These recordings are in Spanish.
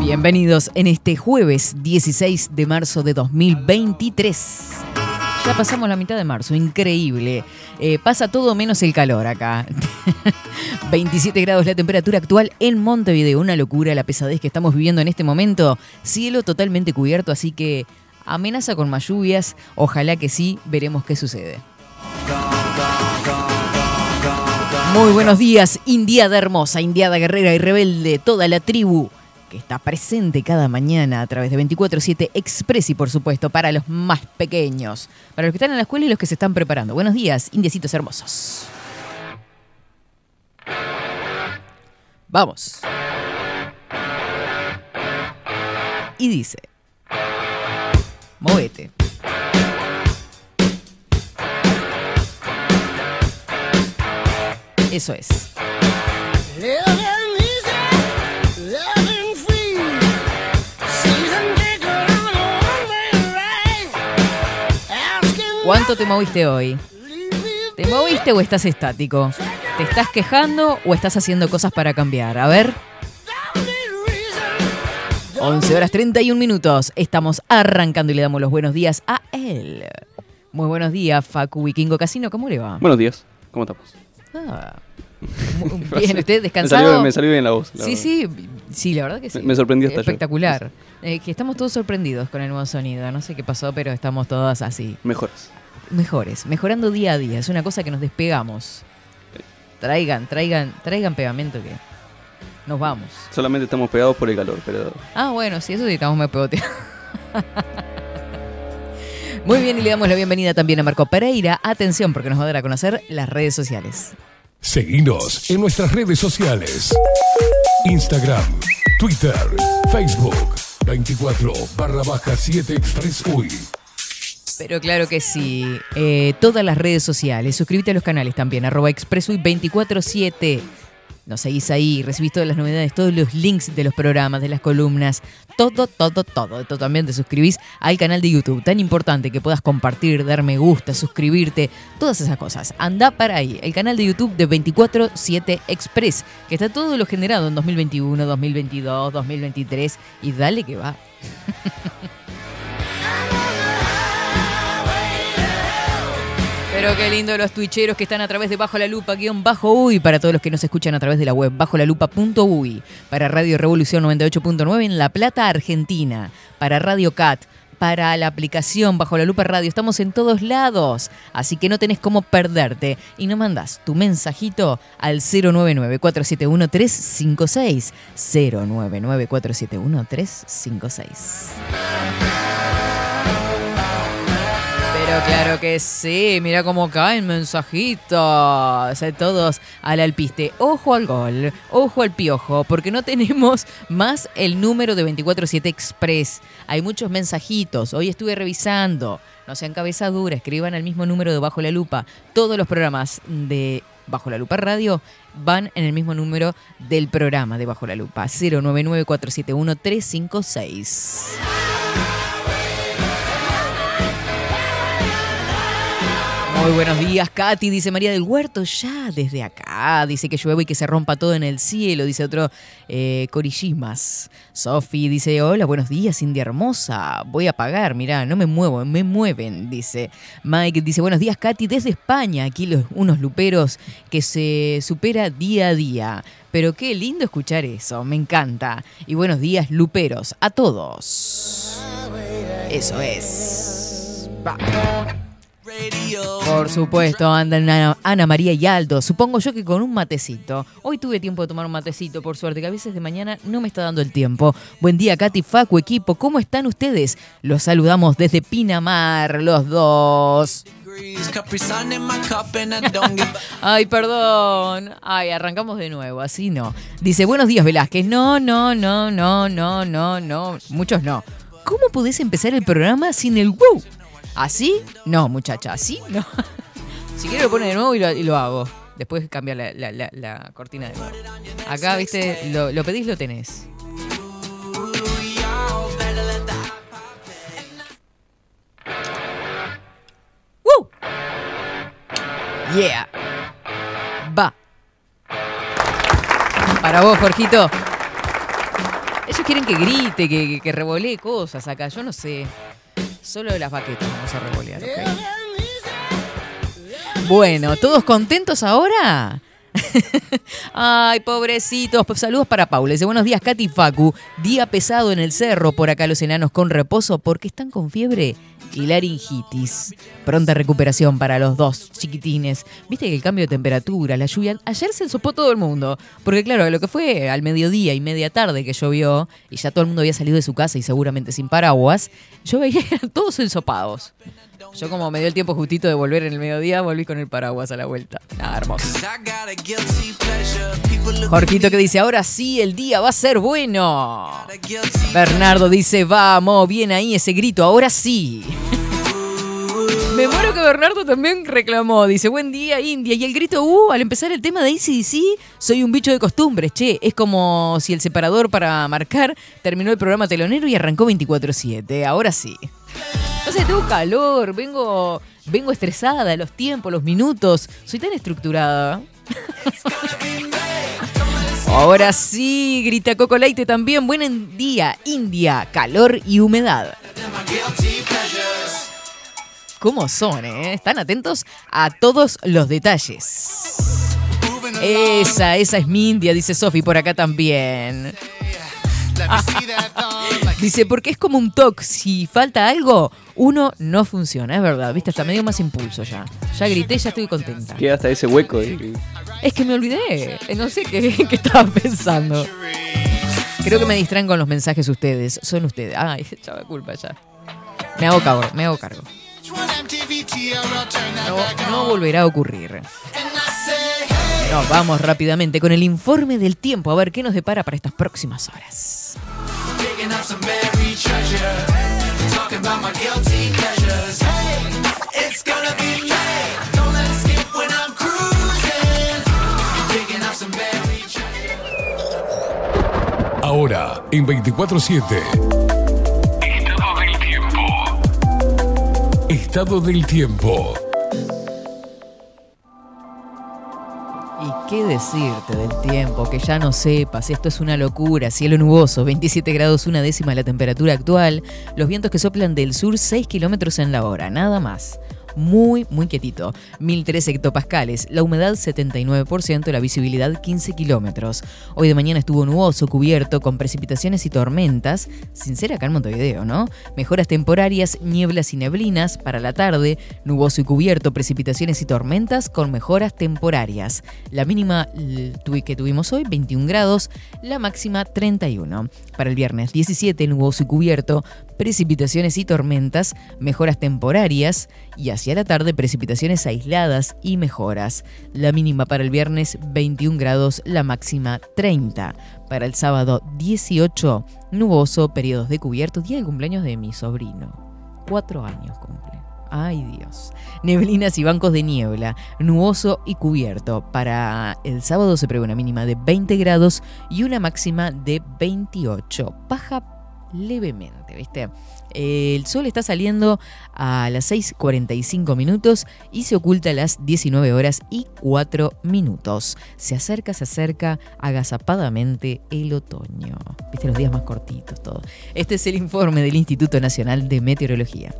Bienvenidos en este jueves 16 de marzo de 2023. Ya pasamos la mitad de marzo, increíble. Eh, pasa todo menos el calor acá. 27 grados la temperatura actual en Montevideo. Una locura la pesadez que estamos viviendo en este momento. Cielo totalmente cubierto, así que amenaza con más lluvias. Ojalá que sí, veremos qué sucede. Muy buenos días, Indiada hermosa, Indiada guerrera y rebelde, toda la tribu que está presente cada mañana a través de 24-7 Express y por supuesto para los más pequeños, para los que están en la escuela y los que se están preparando. Buenos días, indiecitos hermosos. Vamos. Y dice, movete. Eso es. ¿Cuánto te moviste hoy? ¿Te moviste o estás estático? ¿Te estás quejando o estás haciendo cosas para cambiar? A ver. 11 horas 31 minutos. Estamos arrancando y le damos los buenos días a él. Muy buenos días, Facu Vikingo Casino. ¿Cómo le va? Buenos días. ¿Cómo estamos? Ah, bien, ¿usted descansado? Me salió, bien la voz. la sí, verdad. sí, sí, la verdad que sí. Me- me sorprendió hasta yo. Espectacular. Eh, que estamos todos sorprendidos con el nuevo sonido. No sé qué pasó, pero estamos todos así. Mejoras. Mejores, mejorando día a día. Es una cosa que nos despegamos. Traigan, traigan, traigan pegamento que nos vamos. Solamente estamos pegados por el calor, pero Ah, bueno, sí, eso sí, estamos muy pegoteados. Muy bien, y le damos la bienvenida también a Marco Pereira. Atención, porque nos va a dar a conocer las redes sociales. Seguinos en nuestras redes sociales. Instagram, Twitter, Facebook, 24 barra baja 7 Express UI. Pero claro que sí. Eh, todas las redes sociales. Suscríbete a los canales también. Arroba expressui247. Nos seguís ahí. Recibís todas las novedades, todos los links de los programas, de las columnas. Todo, todo, todo. También te suscribís al canal de YouTube. Tan importante que puedas compartir, dar me gusta, suscribirte. Todas esas cosas. Anda para ahí. El canal de YouTube de 24-7 Express. Que está todo lo generado en 2021, 2022, 2023. Y dale que va. Pero qué lindo los twitcheros que están a través de Bajo la Lupa, guion bajo UI, para todos los que nos escuchan a través de la web, bajo la lupa.ui, para Radio Revolución 98.9 en La Plata, Argentina, para Radio Cat, para la aplicación Bajo la Lupa Radio, estamos en todos lados, así que no tenés cómo perderte. Y no mandás tu mensajito al 099-471-356, 099-471-356. Claro que sí, mira cómo caen mensajitos. Todos al alpiste. Ojo al gol, ojo al piojo, porque no tenemos más el número de 247 Express. Hay muchos mensajitos. Hoy estuve revisando. No sean cabeza dura, escriban al mismo número de Bajo la Lupa. Todos los programas de Bajo la Lupa Radio van en el mismo número del programa de Bajo la Lupa. 099-471-356. Muy buenos días, Katy, dice María del Huerto, ya desde acá, dice que llueve y que se rompa todo en el cielo, dice otro eh, Corillimas. Dice, hola, buenos días, India hermosa, voy a pagar, mirá, no me muevo, me mueven, dice. Mike dice, buenos días, Katy, desde España, aquí los, unos luperos que se supera día a día. Pero qué lindo escuchar eso, me encanta. Y buenos días, luperos, a todos. Eso es. Va. Por supuesto, andan Ana, María y Aldo. Supongo yo que con un matecito. Hoy tuve tiempo de tomar un matecito, por suerte, que a veces de mañana no me está dando el tiempo. Buen día, Katy, Facu, equipo. ¿Cómo están ustedes? Los saludamos desde Pinamar, los dos. Ay, perdón. Ay, arrancamos de nuevo, así no. Dice, buenos días, Velázquez. No, no, no, no, no, no, no. Muchos no. ¿Cómo podés empezar el programa sin el wow? ¿Así? No, muchacha, así no. si quiero lo pone de nuevo y lo, hago. Después cambia la, cortina de nuevo. Acá, viste, lo, lo pedís, lo tenés. ¡Woo! Yeah. Va. Para vos, Jorgito. Ellos quieren que grite, que revolee cosas acá. Yo no sé. Solo las baquetas vamos a revolear. Bueno, ¿todos contentos ahora? Ay, pobrecitos. Pues saludos para Paula. Dice, buenos días, Katy Facu. Día pesado en el cerro por acá los enanos con reposo porque están con fiebre y laringitis. Pronta recuperación para los dos chiquitines. Viste que el cambio de temperatura, la lluvia... Ayer se ensopó todo el mundo. Porque claro, lo que fue al mediodía y media tarde que llovió y ya todo el mundo había salido de su casa y seguramente sin paraguas, yo veía todos ensopados. Yo como me dio el tiempo justito de volver en el mediodía, volví con el paraguas a la vuelta. Nada, hermoso. Jorgito que dice, ahora sí, el día va a ser bueno. Bernardo dice, vamos, bien ahí ese grito, ahora sí. Me muero que Bernardo también reclamó. Dice, buen día, India. Y el grito, uh, al empezar el tema de ACDC, soy un bicho de costumbres, che. Es como si el separador para marcar terminó el programa telonero y arrancó 24-7. Ahora sí. No sé, tengo calor, vengo, vengo estresada, los tiempos, los minutos. Soy tan estructurada. Ahora sí, grita Coco Leite también. Buen día, India, calor y humedad. ¿Cómo son, eh? Están atentos a todos los detalles. Esa, esa es mi India, dice Sofi por acá también. Dice, porque es como un toque, si falta algo, uno no funciona, es verdad, viste, hasta medio más impulso ya. Ya grité, ya estoy contenta. Queda hasta ese hueco. y- Es que me olvidé, eh, no sé qué, qué estaba pensando. Creo que me distraen con los mensajes ustedes, son ustedes. Ay, chava culpa ya. Me hago cargo, me hago cargo. No, volverá a ocurrir. Nos vamos rápidamente con el informe del tiempo, a ver qué nos depara para estas próximas horas. Ahora, en 24-7. Estado del tiempo. ¿Y qué decirte del tiempo? Que ya no sepas, esto es una locura. Cielo nuboso, 27 grados una décima la temperatura actual. Los vientos que soplan del sur 6 kilómetros en la hora, nada más. Muy, muy quietito. 1003 hectopascales, la humedad 79%, la visibilidad 15 kilómetros. Hoy de mañana estuvo nuboso, cubierto, con precipitaciones y tormentas. Sin ser acá en Montevideo, ¿no? Mejoras temporarias, nieblas y neblinas. Para la tarde, nuboso y cubierto, precipitaciones y tormentas con mejoras temporarias. La mínima que tuvimos hoy, 21 grados, la máxima 31. Para el viernes 17, nuboso y cubierto, precipitaciones y tormentas, mejoras temporarias y hacia la tarde precipitaciones aisladas y mejoras. La mínima para el viernes 21 grados, la máxima 30. Para el sábado 18, nuboso, periodos de cubierto, día de cumpleaños de mi sobrino. Cuatro años cumple. Ay Dios. Neblinas y bancos de niebla, nuboso y cubierto. Para el sábado se prevé una mínima de 20 grados y una máxima de 28. Baja levemente, ¿viste? El sol está saliendo a las 6.45 minutos y se oculta a las 19 horas y 4 minutos. Se acerca, se acerca agazapadamente el otoño. ¿Viste? Los días más cortitos, todo. Este es el informe del Instituto Nacional de Meteorología.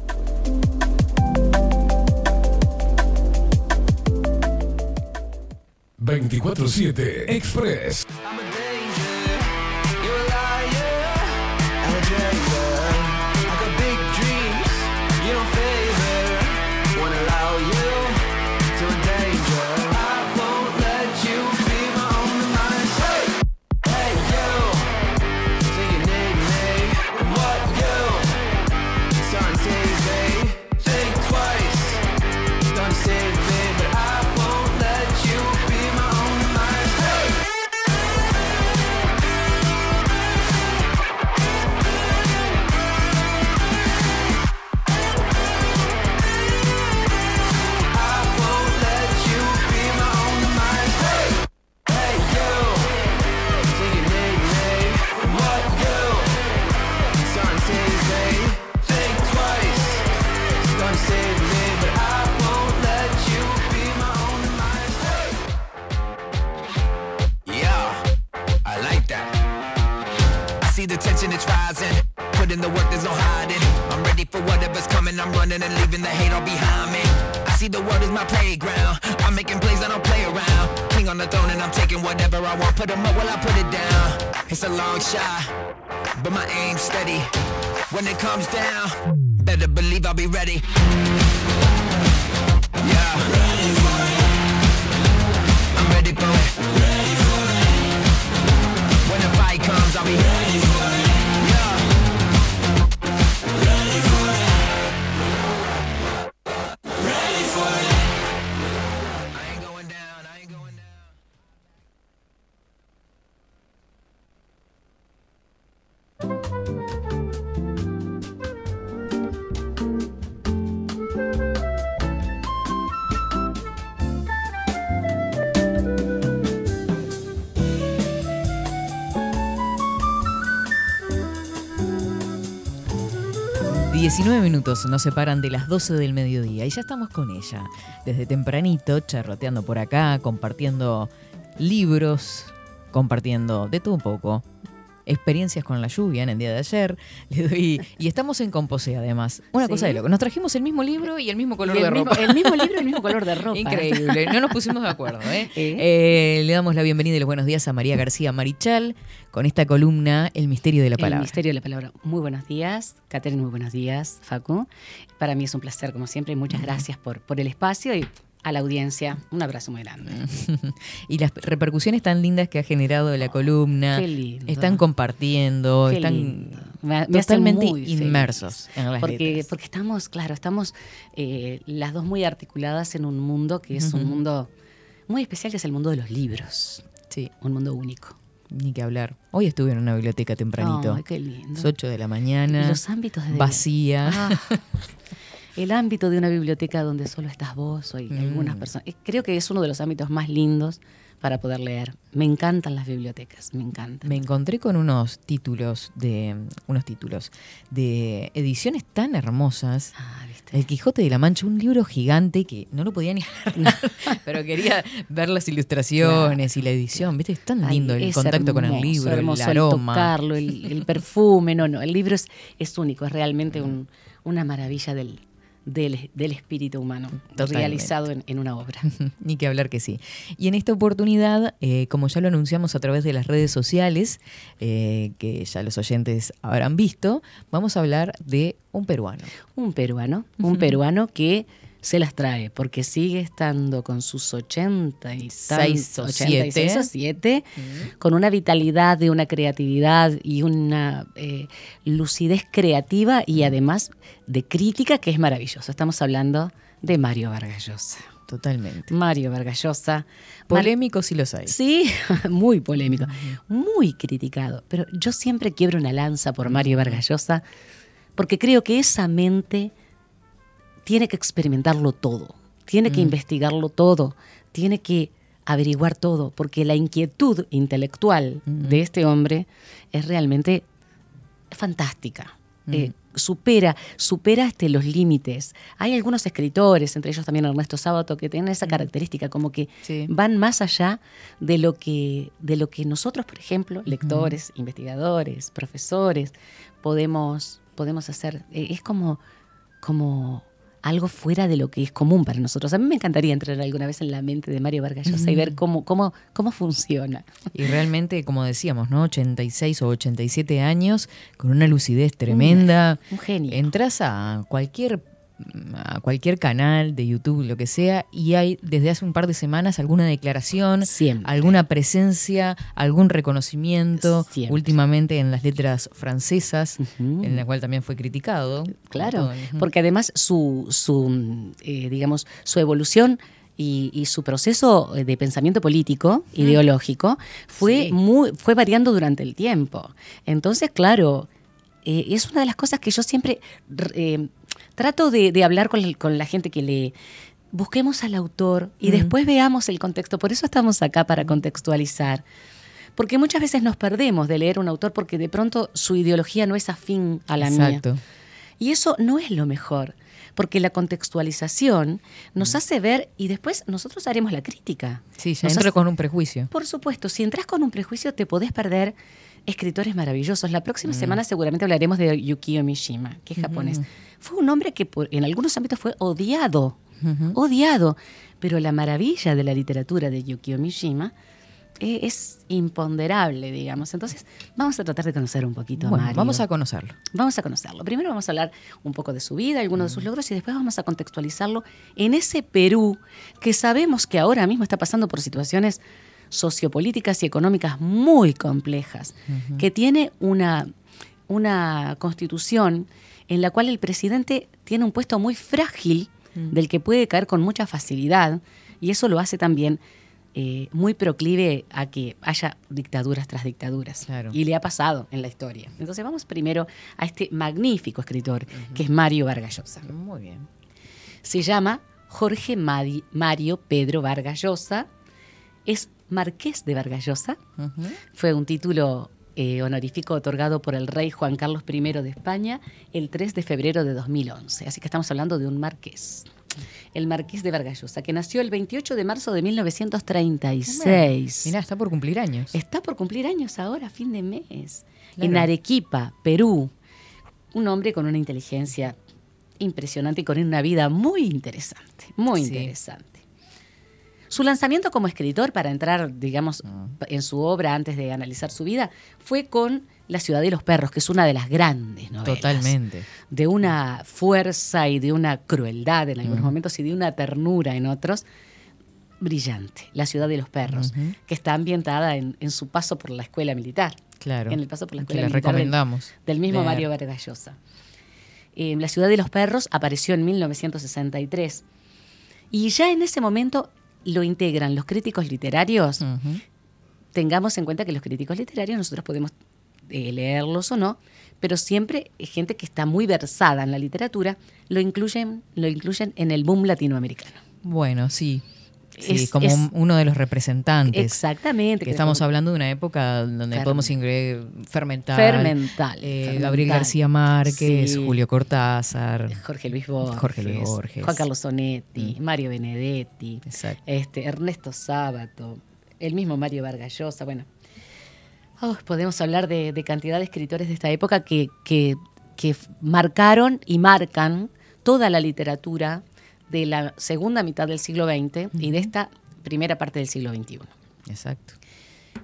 ...24-7 Express. Running and leaving the hate all behind me. I see the world as my playground. I'm making plays, I don't play around. King on the throne and I'm taking whatever I want. Put 'em up while I put it down. It's a long shot, but my aim's steady. When it comes down, better believe I'll be ready. Yeah. I'm ready for it. When the fight comes, I'll be ready 19 minutos nos separan de las 12 del mediodía y ya estamos con ella. Desde tempranito, charroteando por acá, compartiendo libros, compartiendo de todo un poco. Experiencias con la lluvia en el día de ayer. Le doy- y estamos en Composé, además. Una Sí. cosa de loco. Nos trajimos el mismo libro y el mismo color de el, mismo, ropa. el mismo libro y el mismo color de ropa. Increíble, no nos pusimos de acuerdo. ¿eh? ¿Eh? Eh, le damos la bienvenida y los buenos días a María García Marichal con esta columna El misterio de la El palabra. misterio de la palabra. Muy buenos días, Catherine, muy buenos días, Facu. Para mí es un placer, como siempre, y muchas gracias por, por el espacio y a la audiencia. Un abrazo muy grande. y las repercusiones tan lindas que ha generado la columna. Qué lindo. Están compartiendo, Qué están lindo. Me- me hace totalmente feliz. inmersos en las Porque, letras. porque estamos, claro, estamos eh, las dos muy articuladas en un mundo que es un mundo muy especial, que es el mundo de los libros. Sí, Un mundo único. ni que hablar. Hoy estuve en una biblioteca tempranito. Ay, qué lindo. Es 8 de la mañana. Los ámbitos de vacía. Ah, el ámbito de una biblioteca donde solo estás vos o hay Mm. algunas personas. Creo que es uno de los ámbitos más lindos para poder leer. Me encantan las bibliotecas, me encantan. Me encontré con unos títulos de unos títulos de ediciones tan hermosas. Ah, ¿viste? El Quijote de la Mancha, un libro gigante que no lo podía ni agarrar, pero quería ver las ilustraciones y la edición. ¿Viste? Es tan Ay, lindo el es contacto con el hermoso, libro, hermoso el aroma. tocarlo, el, el perfume. No, no, el libro es, es único, es realmente un- una maravilla del, del, del espíritu humano Totalmente. realizado en, en una obra. Ni que hablar que sí. Y en esta oportunidad, eh, como ya lo anunciamos a través de las redes sociales, eh, que ya los oyentes habrán visto, vamos a hablar de un peruano. Un peruano, un peruano que se las trae porque sigue estando con sus 80 y Seis o 86 siete. o 7, con una vitalidad de una creatividad y una eh, lucidez creativa y además de crítica que es maravilloso. Estamos hablando de Mario Vargas Llosa. Totalmente. Mario Vargas Llosa. Mar- Polémico si los hay. Sí, muy polémico, muy criticado. Pero yo siempre quiebro una lanza por Mario Vargas Llosa porque creo que esa mente tiene que experimentarlo todo, tiene que investigarlo todo, tiene que averiguar todo, porque la inquietud intelectual de este hombre es realmente fantástica. Eh, supera, supera este, los límites. Hay algunos escritores, entre ellos también Ernesto Sábato, que tienen esa característica, como que Sí. van más allá de lo que, de lo que nosotros, por ejemplo, lectores, investigadores, profesores, podemos, podemos hacer. Eh, es como, como algo fuera de lo que es común para nosotros. A mí me encantaría entrar alguna vez en la mente de Mario Vargas Llosa y ver cómo, cómo, cómo funciona. Y realmente, como decíamos, ¿no? 86 o 87 años, con una lucidez tremenda. Un genio. Entras a cualquier a cualquier canal de YouTube, lo que sea, y hay desde hace un par de semanas alguna declaración, Siempre. alguna presencia, algún reconocimiento, Siempre. últimamente en las letras francesas, en la cual también fue criticado. Claro, porque además su, su eh, digamos, su evolución y, y su proceso eh, de pensamiento político, ideológico, fue, Sí. muy, fue variando durante el tiempo. Entonces, claro, eh, es una de las cosas que yo siempre eh, trato de, de hablar con, el- con la gente que lee. Busquemos al autor y Mm. después veamos el contexto. Por eso estamos acá para contextualizar. Porque muchas veces nos perdemos de leer un autor porque de pronto su ideología no es afín a la mía. Exacto. Y eso no es lo mejor, porque la contextualización nos hace ver y después nosotros haremos la crítica. Sí, ya entro hace- con un prejuicio. Por supuesto, si entras con un prejuicio te podés perder escritores maravillosos. La próxima semana seguramente hablaremos de Yukio Mishima, que es japonés. Fue un hombre que por- en algunos ámbitos fue odiado, odiado. Pero la maravilla de la literatura de Yukio Mishima eh, es imponderable, digamos. Entonces, vamos a tratar de conocer un poquito a Bueno, Mario. vamos a conocerlo. Vamos a conocerlo. Primero vamos a hablar un poco de su vida, algunos de sus logros, y después vamos a contextualizarlo en ese Perú que sabemos que ahora mismo está pasando por situaciones sociopolíticas y económicas muy complejas, que tiene una, una constitución en la cual el presidente tiene un puesto muy frágil del que puede caer con mucha facilidad, y eso lo hace también eh, muy proclive a que haya dictaduras tras dictaduras. Claro. Y le ha pasado en la historia. Entonces vamos primero a este magnífico escritor, que es Mario Vargas Llosa. Muy bien. Se llama Jorge Madi- Mario Pedro Vargas Llosa. Es marqués de Vargas Llosa. Ujú. Fue un título eh, honorífico otorgado por el rey Juan Carlos I de España el 3 de febrero de 2011. Así que estamos hablando de un marqués. El marqués de Vargas Llosa, que nació el 28 de marzo de 1936. Mirá, está por cumplir años. Está por cumplir años ahora, fin de mes. Claro. En Arequipa, Perú. Un hombre con una inteligencia impresionante y con una vida muy interesante, muy Sí. interesante. Su lanzamiento como escritor, para entrar, digamos, Ah. en su obra antes de analizar su vida, fue con La ciudad de los perros, que es una de las grandes novelas. Totalmente. De una fuerza y de una crueldad en algunos momentos y de una ternura en otros. Brillante. La ciudad de los perros, que está ambientada en, en su paso por la escuela militar. Claro. En el paso por la Que escuela les militar del- recomendamos. Del, mismo leer. Mario Vargas Llosa. Eh, la ciudad de los perros apareció en 1963. Y ya en ese momento lo integran los críticos literarios. Tengamos en cuenta que los críticos literarios nosotros podemos eh, leerlos o no, pero siempre gente que está muy versada en la literatura, lo incluyen, lo incluyen en el boom latinoamericano. Bueno, sí. Sí, Es- como es- uno de los representantes. Exactamente. Que estamos hablando de una época donde podemos incluir Fermental, Fermental, eh, Fermental. Gabriel García Márquez, Sí. Julio Cortázar. Jorge Luis Borges, Jorge Luis Borges. Mm. Juan Carlos Sonetti, Mario Benedetti, Exacto. este, Ernesto Sábato, el mismo Mario Vargas Llosa, bueno. Oh, podemos hablar de, de cantidad de escritores de esta época que, que- que marcaron y marcan toda la literatura de la segunda mitad del siglo XX y de esta primera parte del siglo XXI. Exacto.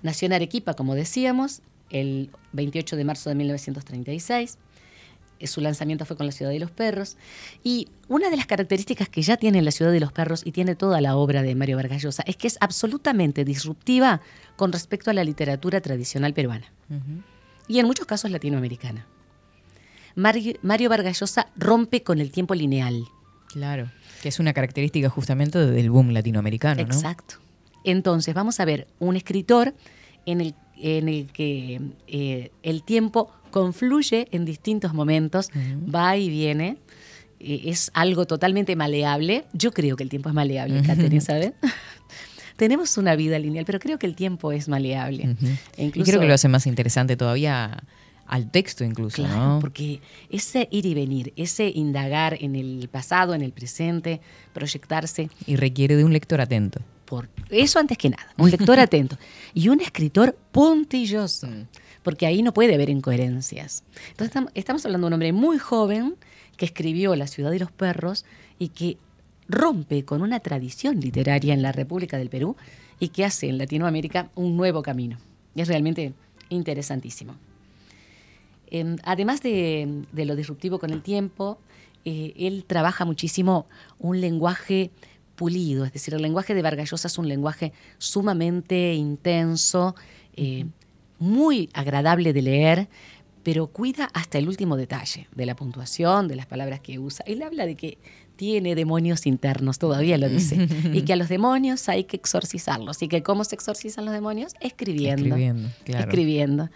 Nació en Arequipa, como decíamos, el 28 de marzo de 1936. Eh, Su lanzamiento fue con La Ciudad de los Perros. Y una de las características que ya tiene La Ciudad de los Perros y tiene toda la obra de Mario Vargas Llosa es que es absolutamente disruptiva con respecto a la literatura tradicional peruana y en muchos casos latinoamericana. Mario, Mario Vargas Llosa rompe con el tiempo lineal. Claro. Que es una característica justamente del boom latinoamericano, ¿no? Exacto. Entonces, vamos a ver un escritor en el, en el que eh, el tiempo confluye en distintos momentos, va y viene. eh, es algo totalmente maleable. Yo creo que el tiempo es maleable, Catherine, ¿sabes? Tenemos una vida lineal, pero creo que el tiempo es maleable. E Y incluso- creo que lo hace más interesante todavía al texto incluso, Claro, ¿no? porque ese ir y venir, ese indagar en el pasado, en el presente, proyectarse, Y requiere de un lector atento. por eso antes que nada, un lector atento y un escritor puntilloso, porque ahí no puede haber incoherencias. Entonces tam- estamos hablando de un hombre muy joven que escribió La ciudad de los perros y que rompe con una tradición literaria en la República del Perú y que hace en Latinoamérica un nuevo camino. Y es realmente interesantísimo. Em, además de, de lo disruptivo con el tiempo, eh, él trabaja muchísimo un lenguaje pulido, es decir, el lenguaje de Vargas Llosa es un lenguaje sumamente intenso, eh, muy agradable de leer, pero cuida hasta el último detalle de la puntuación, de las palabras que usa. Él habla de que tiene demonios internos, todavía lo dice, y que a los demonios hay que exorcizarlos, y que cómo se exorcizan los demonios, escribiendo. Escribiendo, claro. Escribiendo.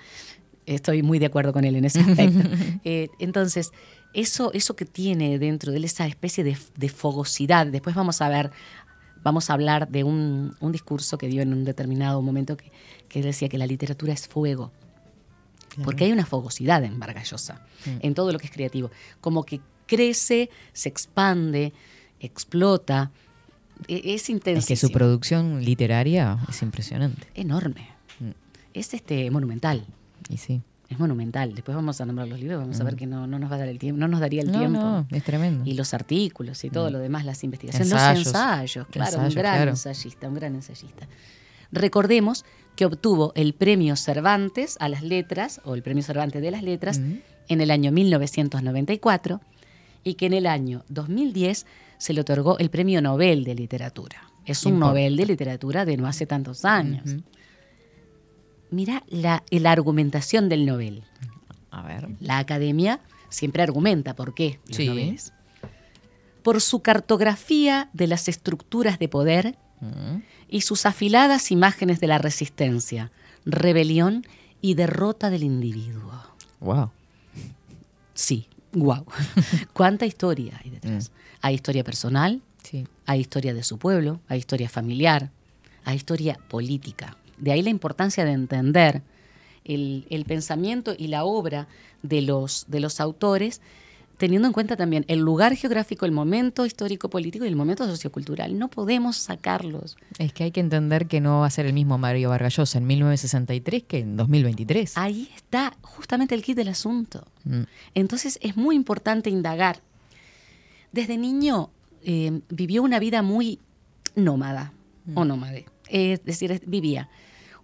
Estoy muy de acuerdo con él en ese aspecto. Eh, entonces, eso, eso que tiene dentro de él, esa especie de, de fogosidad, después vamos a ver, vamos a hablar de un, un discurso que dio en un determinado momento que, decía que la literatura es fuego. Porque hay una fogosidad en Vargas Llosa, en todo lo que es creativo. Como que crece, se expande, explota. E- Es intenso. Es que su producción literaria es impresionante. Enorme. Mm. Es este monumental. Y sí. Es monumental. Después vamos a nombrar los libros, vamos a ver que no, no nos va a dar el tiempo, no nos daría el Mm. No, tiempo. no, es tremendo. Y los artículos y todo lo demás, las investigaciones, Ensayos. los ensayos, claro, Ensayos, un gran claro. ensayista, un gran ensayista. Recordemos que obtuvo el premio Cervantes a las letras, o el premio Cervantes de las letras, en el año 1994 y que en el año 2010 se le otorgó el premio Nobel de Literatura. Es un. Nobel de Literatura de no hace tantos años. Mira la, la argumentación del Nobel. A ver. La academia siempre argumenta por qué los Sí. Nobeles. Por su cartografía de las estructuras de poder Mm. y sus afiladas imágenes de la resistencia, rebelión y derrota del individuo. Wow. Sí, wow. ¿Cuánta historia hay detrás? Hay historia personal, Sí. hay historia de su pueblo, hay historia familiar, hay historia política. De ahí la importancia de entender el, el pensamiento y la obra de los, de los autores, teniendo en cuenta también el lugar geográfico, el momento histórico-político y el momento sociocultural. No podemos sacarlos. Es que hay que entender que no va a ser el mismo Mario Vargas Llosa en 1963 que en 2023. Ahí está justamente el kit del asunto. Mm. Entonces es muy importante indagar. Desde niño eh, vivió una vida muy nómada o nómade. Es decir, vivía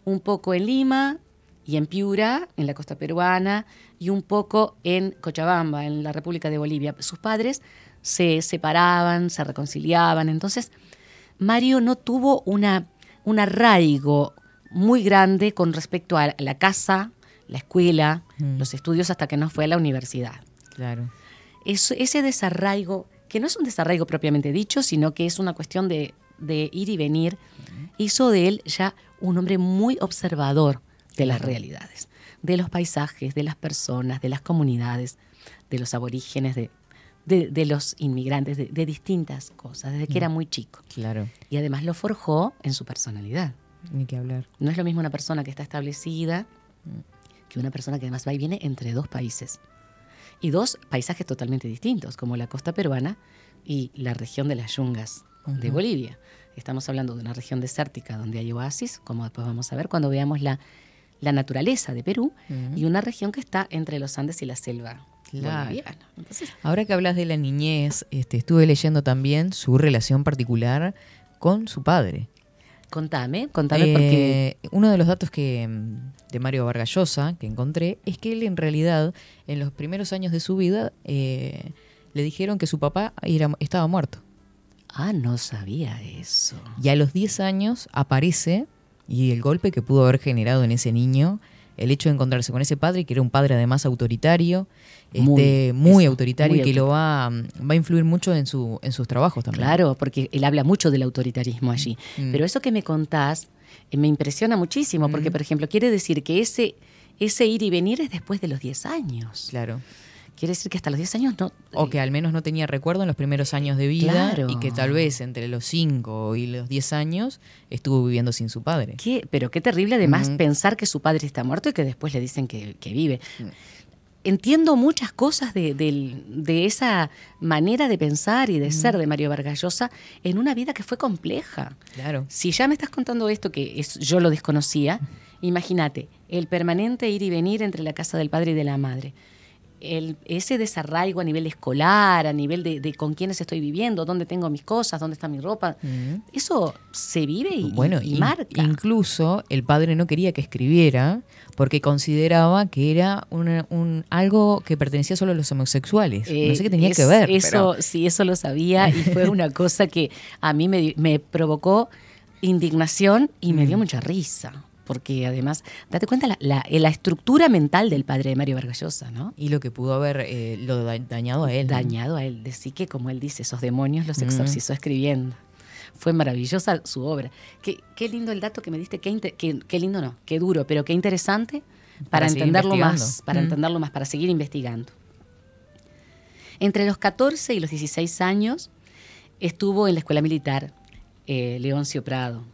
un poco en Lima y en Piura, en la costa peruana, y un poco en Cochabamba, en la República de Bolivia. Sus padres se separaban, se reconciliaban. Entonces, Mario no tuvo una, un arraigo muy grande con respecto a la casa, la escuela, Mm. los estudios hasta que no fue a la universidad. Claro. Es- ese desarraigo, que no es un desarraigo propiamente dicho, sino que es una cuestión de, de ir y venir, hizo de él ya un hombre muy observador de las realidades, de los paisajes, de las personas, de las comunidades, de los aborígenes, de, de- de los inmigrantes, de, de distintas cosas, desde que era muy chico. Claro. Y además lo forjó en su personalidad. Ni que hablar. No es lo mismo una persona que está establecida que una persona que además va y viene entre dos países. Y dos paisajes totalmente distintos, como la costa peruana y la región de las yungas de. Bolivia. Estamos hablando de una región desértica donde hay oasis, como después vamos a ver cuando veamos la, la naturaleza de Perú, y una región que está entre los Andes y la selva Claro. Entonces, Ahora que hablas de la niñez, este, estuve leyendo también su relación particular con su padre. contame, contame porque... Eh, uno de los datos que mm, de Mario Vargas Llosa que encontré es que él en realidad en los primeros años de su vida eh, le dijeron que su papá era- estaba muerto. Ah, no sabía eso. Y a los 10 años aparece y el golpe que pudo haber generado en ese niño, el hecho de encontrarse con ese padre, que era un padre además autoritario, Muy, este, muy, eso, autoritario muy y que lo va, va a influir mucho en, su, en sus trabajos también. Claro, porque él habla mucho del autoritarismo allí. Mm. Pero eso que me contás eh, me impresiona muchísimo, porque, por ejemplo, quiere decir que ese, ese ir y venir es después de los 10 años. Claro. Quiere decir que hasta los 10 años no... O que al menos no tenía recuerdo en los primeros años de vida Claro. y que tal vez entre los 5 y los 10 años estuvo viviendo sin su padre. ¿Qué? Pero qué terrible además pensar que su padre está muerto y que después le dicen que, que vive. Mm. Entiendo muchas cosas de, esa manera de pensar y de ser de Mario Vargas Llosa en una vida que fue compleja. Claro. Si ya me estás contando esto que es, yo lo desconocía, imagínate, el permanente ir y venir entre la casa del padre y de la madre. El, ese desarraigo a nivel escolar, a nivel de, de con quiénes estoy viviendo, dónde tengo mis cosas, dónde está mi ropa, Mm. eso se vive y, Bueno, y marca. incluso el padre no quería que escribiera porque consideraba que era una- un, algo que pertenecía solo a los homosexuales. no sé qué tenía Eh, es- que ver. Eso, pero- sí, eso lo sabía y fue una cosa que a mí me, provocó indignación y me Mm. dio mucha risa. Porque además, date cuenta la, la, la estructura mental del padre de Mario Vargas Llosa, ¿no? y lo que pudo haber eh, lo da- dañado a él. ¿no? Dañado a él. Decir que, como él dice, esos demonios los Mm. exorcizó escribiendo. Fue maravillosa su obra. Qué, qué lindo el dato que me diste, qué, inte- qué- qué lindo no, qué duro, pero qué interesante para, entenderlo más, para Mm. entenderlo más, para seguir investigando. Entre los 14 y los 16 años estuvo en la escuela militar eh, Leoncio Prado.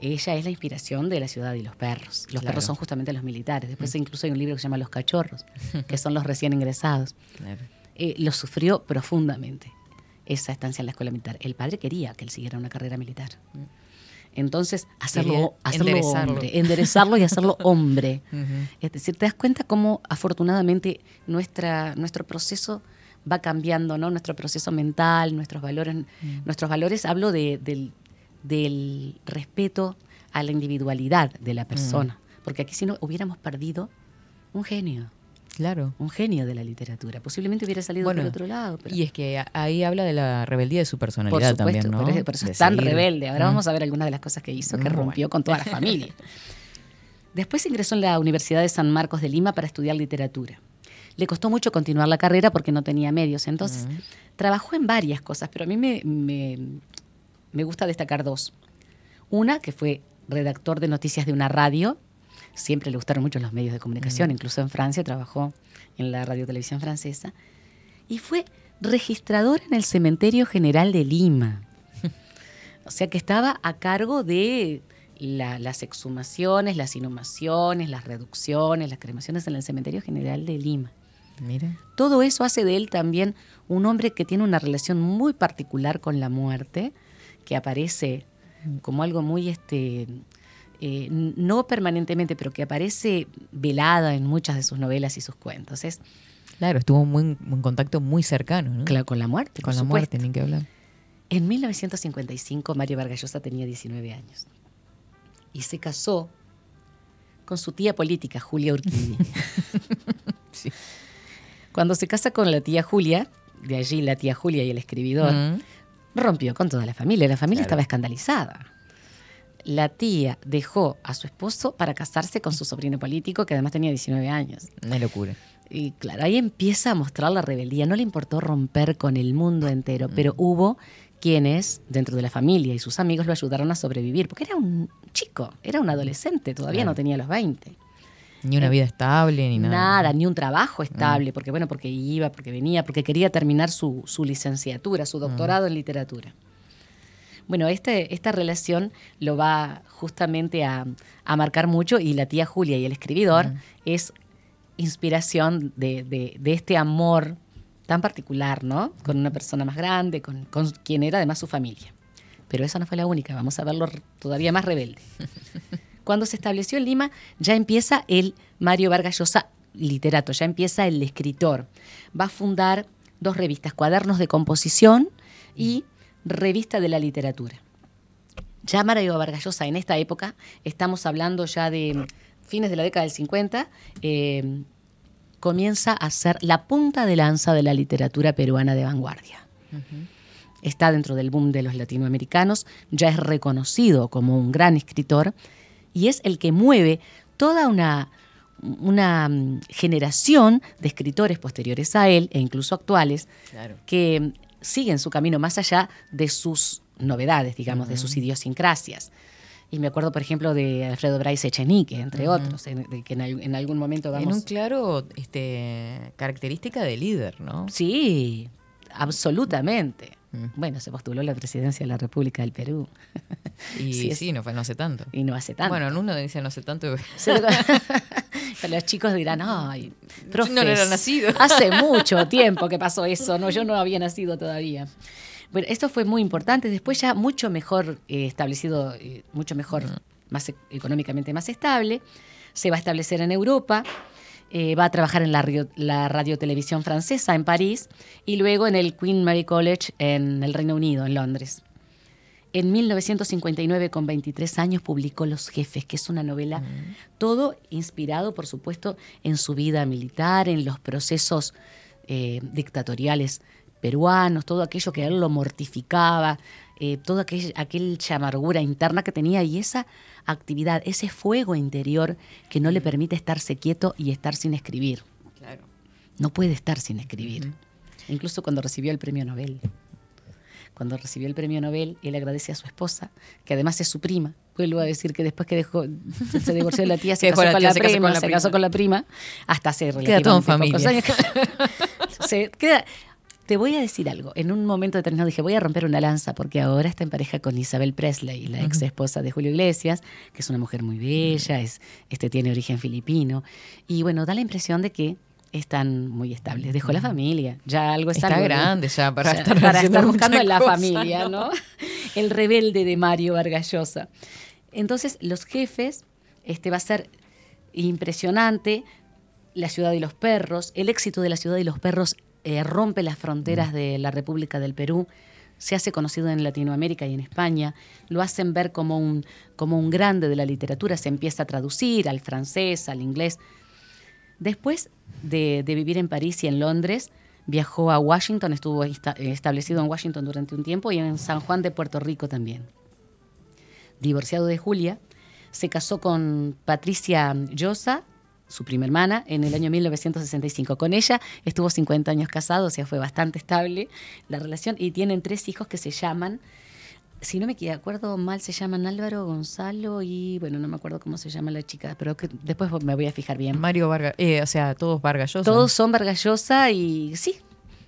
Ella es la inspiración de la ciudad y los perros. Los Claro. perros son justamente los militares. Después incluso hay un libro que se llama Los cachorros, que son los recién ingresados Claro. eh, lo sufrió profundamente esa estancia en la escuela militar. El padre quería que él siguiera una carrera militar. Entonces, hacerlo, hacerlo enderezarlo. hombre, enderezarlo y hacerlo hombre. Es decir, te das cuenta cómo afortunadamente nuestra, nuestro proceso va cambiando, ¿no? Nuestro proceso mental, nuestros valores, nuestros valores, hablo de- del, del respeto a la individualidad de la persona. Porque aquí si no hubiéramos perdido un genio, Claro. un genio de la literatura. Posiblemente hubiera salido Bueno, por otro lado. pero- Y es que ahí habla de la rebeldía de su por personalidad supuesto, también, ¿no? por eso, por eso De es tan seguir. rebelde. Ahora Mm. vamos a ver algunas de las cosas que hizo, que Mm, rompió con toda la familia. Después ingresó en la Universidad de San Marcos de Lima para estudiar literatura. Le costó mucho continuar la carrera porque no tenía medios. Entonces, trabajó en varias cosas, pero a mí me, me- me gusta destacar dos. Una, que fue redactor de noticias de una radio. Siempre le gustaron mucho los medios de comunicación, incluso en Francia trabajó en la radio televisión francesa. Y fue registrador en el Cementerio General de Lima. O sea que estaba a cargo de la- las exhumaciones, las inhumaciones, las reducciones, las cremaciones en el Cementerio General de Lima. Mira. Todo eso hace de él también un hombre que tiene una relación muy particular con la muerte, que aparece como algo muy, este, eh, no permanentemente, pero que aparece velada en muchas de sus novelas y sus cuentos. Es Claro, estuvo muy, en contacto muy cercano, ¿no? claro, con la muerte. Con por la supuesto. muerte, ni que hablar. En 1955 Mario Vargas Llosa tenía 19 años y se casó con su tía política, Julia Urquidi. Sí. Cuando se casa con la tía Julia, de allí la tía Julia y el escribidor. Rompió con toda la familia. La familia Claro. estaba escandalizada. La tía dejó a su esposo para casarse con su sobrino político, que además tenía 19 años. Una locura. Y claro, ahí empieza a mostrar la rebeldía. No le importó romper con el mundo entero, pero hubo quienes, dentro de la familia y sus amigos, lo ayudaron a sobrevivir, porque era un chico, era un adolescente, todavía Claro. no tenía los 20. Ni una vida estable, ni nada. Nada, ni un trabajo estable, porque bueno, porque iba, porque venía, porque quería terminar su, su licenciatura, su doctorado en literatura. Bueno, este, esta relación lo va justamente a, a marcar mucho y la tía Julia y el escribidor es inspiración de, de- de este amor tan particular, ¿no? Con una persona más grande, con, con quien era además su familia. Pero esa no fue la única, vamos a verlo todavía más rebelde. Cuando se estableció en Lima, ya empieza el Mario Vargas Llosa literato, ya empieza el escritor. Va a fundar dos revistas, Cuadernos de Composición y Revista de la Literatura. Ya Mario Vargas Llosa en esta época, estamos hablando ya de fines de la década del 50, eh, comienza a ser la punta de lanza de la literatura peruana de vanguardia está dentro del boom de los latinoamericanos, ya es reconocido como un gran escritor y es el que mueve toda una, una mm, generación de escritores posteriores a él e incluso actuales Claro. que mm, siguen su camino más allá de sus novedades, digamos, de sus idiosincrasias. Y me acuerdo, por ejemplo, de Alfredo Bryce Echenique, entre otros, en, de que en, al- en algún momento En vamos... un claro este, característica de líder, ¿no? Sí, absolutamente. Mm. Bueno, se postuló la presidencia de la República del Perú. Y Sí, sí, no fue no hace tanto. Y no hace tanto. Bueno, en uno dice no hace tanto. Se lo- Los chicos dirán, ay, profes, no era nacido". Hace mucho tiempo que pasó eso, no, yo no había nacido todavía. Bueno, esto fue muy importante. Después ya mucho mejor eh, establecido, eh, mucho mejor, más e- económicamente más estable. Se va a establecer en Europa. Eh, va a trabajar en la, radio- la radiotelevisión francesa en París y luego en el Queen Mary College en el Reino Unido, en Londres. En 1959, con 23 años, publicó Los Jefes, que es una novela, todo inspirado, por supuesto, en su vida militar, en los procesos eh, dictatoriales peruanos, todo aquello que a él lo mortificaba, eh, toda aquel- aquella amargura interna que tenía y esa actividad, ese fuego interior que no le permite estarse quieto y estar sin escribir. Claro. No puede estar sin escribir. Incluso cuando recibió el premio Nobel. Cuando recibió el premio Nobel, él agradece a su esposa, que además es su prima. Vuelvo a decir que después que dejó, se divorció de la tía, se casó la con la se casó prima, con la se casó prima. con la prima, hasta hace Queda todo en familia. años. Se queda- te voy a decir algo. En un momento determinado dije, voy a romper una lanza porque ahora está en pareja con Isabel Presley, la ex esposa de Julio Iglesias, que es una mujer muy bella, es, este, tiene origen filipino. Y bueno, da la impresión de que están muy estables. Dejó la familia, ya algo es Está ¿no? grande ya para Ya, estar para estar buscando la familia, ¿no? ¿no? El rebelde de Mario Vargas Llosa. Entonces, los jefes, este va a ser impresionante. La ciudad de los perros, el éxito de la ciudad de los perros eh, rompe las fronteras de la República del Perú, se hace conocido en Latinoamérica y en España, lo hacen ver como un, como un grande de la literatura, se empieza a traducir al francés, al inglés. Después de, de vivir en París y en Londres, viajó a Washington, estuvo esta- establecido en Washington durante un tiempo y en San Juan de Puerto Rico también. Divorciado de Julia, se casó con Patricia Llosa, su prima hermana, en el año 1965. Con ella estuvo 50 años casado, o sea, fue bastante estable la relación y tienen tres hijos que se llaman, si no me acuerdo mal, se llaman Álvaro, Gonzalo y, bueno, no me acuerdo cómo se llama la chica, pero que después me voy a fijar bien. Mario Vargas, eh, o sea, todos Vargas Llosa. Todos son Vargallosa y sí,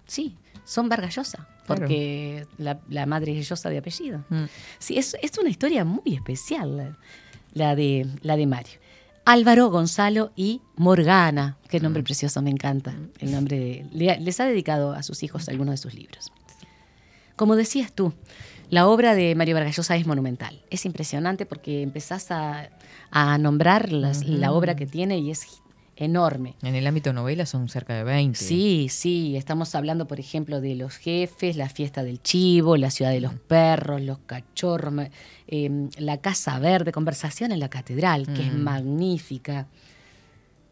sí, son Vargallosa, Claro. porque la, la madre es Llosa de apellido. Mm. Sí, es, es una historia muy especial la, la de, la de Mario. Álvaro, Gonzalo y Morgana, qué Mm. nombre precioso, me encanta. El nombre de- les ha dedicado a sus hijos algunos de sus libros. Como decías tú, la obra de Mario Vargallosa es monumental. Es impresionante porque empezás a, a nombrar las- la obra que tiene y es enorme. En el ámbito novela son cerca de 20. Sí, sí, estamos hablando, por ejemplo, de los jefes, la fiesta del chivo, la ciudad de los perros, los cachorros, eh, la Casa Verde, conversación en la catedral, que es Mm. magnífica.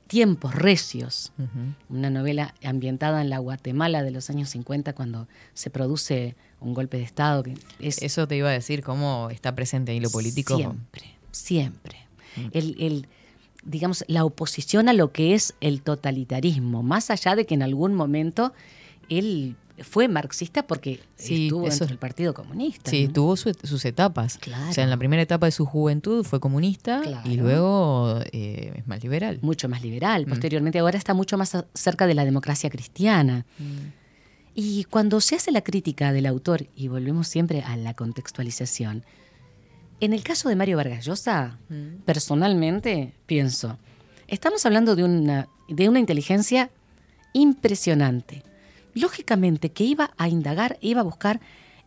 Tiempos recios, una novela ambientada en la Guatemala de los años 50 cuando se produce un golpe de Estado. Que es Eso te iba a decir, cómo está presente ahí lo político. Siempre, siempre. El, el, digamos, la oposición a lo que es el totalitarismo, más allá de que en algún momento él fue marxista porque Sí, estuvo eso- dentro del Partido Comunista. Sí, ¿no? tuvo su- sus etapas. Claro. O sea, en la primera etapa de su juventud fue comunista Claro. y luego eh, es más liberal. Mucho más liberal. Posteriormente ahora está mucho más cerca de la democracia cristiana. Y cuando se hace la crítica del autor, y volvemos siempre a la contextualización, en el caso de Mario Vargas Llosa, personalmente pienso, estamos hablando de una, de una inteligencia impresionante. Lógicamente que iba a indagar, iba a buscar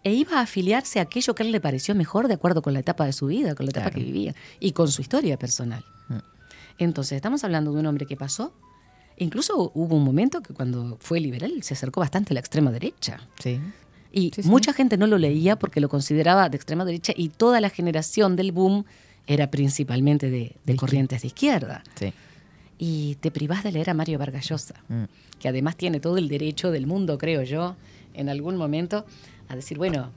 e iba a afiliarse a aquello que a él le pareció mejor de acuerdo con la etapa de su vida, con la etapa Claro. que vivía y con su historia personal. Mm. Entonces, estamos hablando de un hombre que pasó. Incluso hubo un momento que cuando fue liberal se acercó bastante a la extrema derecha. Sí. Y Sí, sí. mucha gente no lo leía porque lo consideraba de extrema derecha y toda la generación del boom era principalmente de, de De corrientes de izquierda. Sí. Y te privás de leer a Mario Vargas Llosa, Mm. que además tiene todo el derecho del mundo, creo yo, en algún momento, a decir, bueno,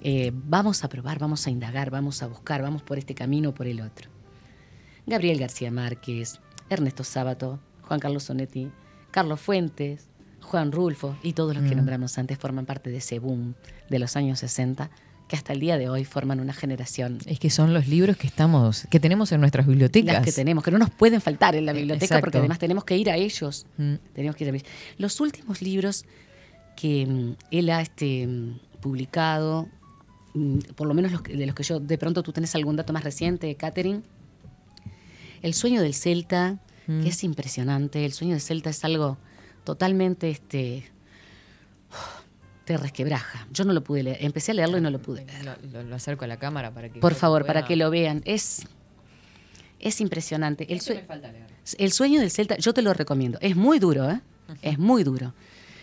eh, vamos a probar, vamos a indagar, vamos a buscar, vamos por este camino o por el otro. Gabriel García Márquez, Ernesto Sábato, Juan Carlos Sonetti, Carlos Fuentes, Juan Rulfo y todos los que Mm. nombramos antes forman parte de ese boom de los años 60 que hasta el día de hoy forman una generación Es que son los libros que estamos, que tenemos en nuestras bibliotecas. las que tenemos, que no nos pueden faltar en la Eh, biblioteca exacto. porque además tenemos que ir a ellos. Mm. Tenemos que ir a ellos. Los últimos libros que mm, él ha este, publicado, por lo menos los de los que yo, de pronto tú tenés algún dato más reciente, Catherine. El sueño del Celta, Mm. que es impresionante. El sueño del Celta es algo totalmente este te resquebraja. Yo no lo pude leer. Empecé a leerlo y no lo pude leer. Lo, lo- lo acerco a la cámara para que. Por favor, pueda- para que lo vean. Es, es impresionante. El, sue- me falta leer. el sueño del Celta, yo te lo recomiendo. Es muy duro, ¿eh? Es muy duro.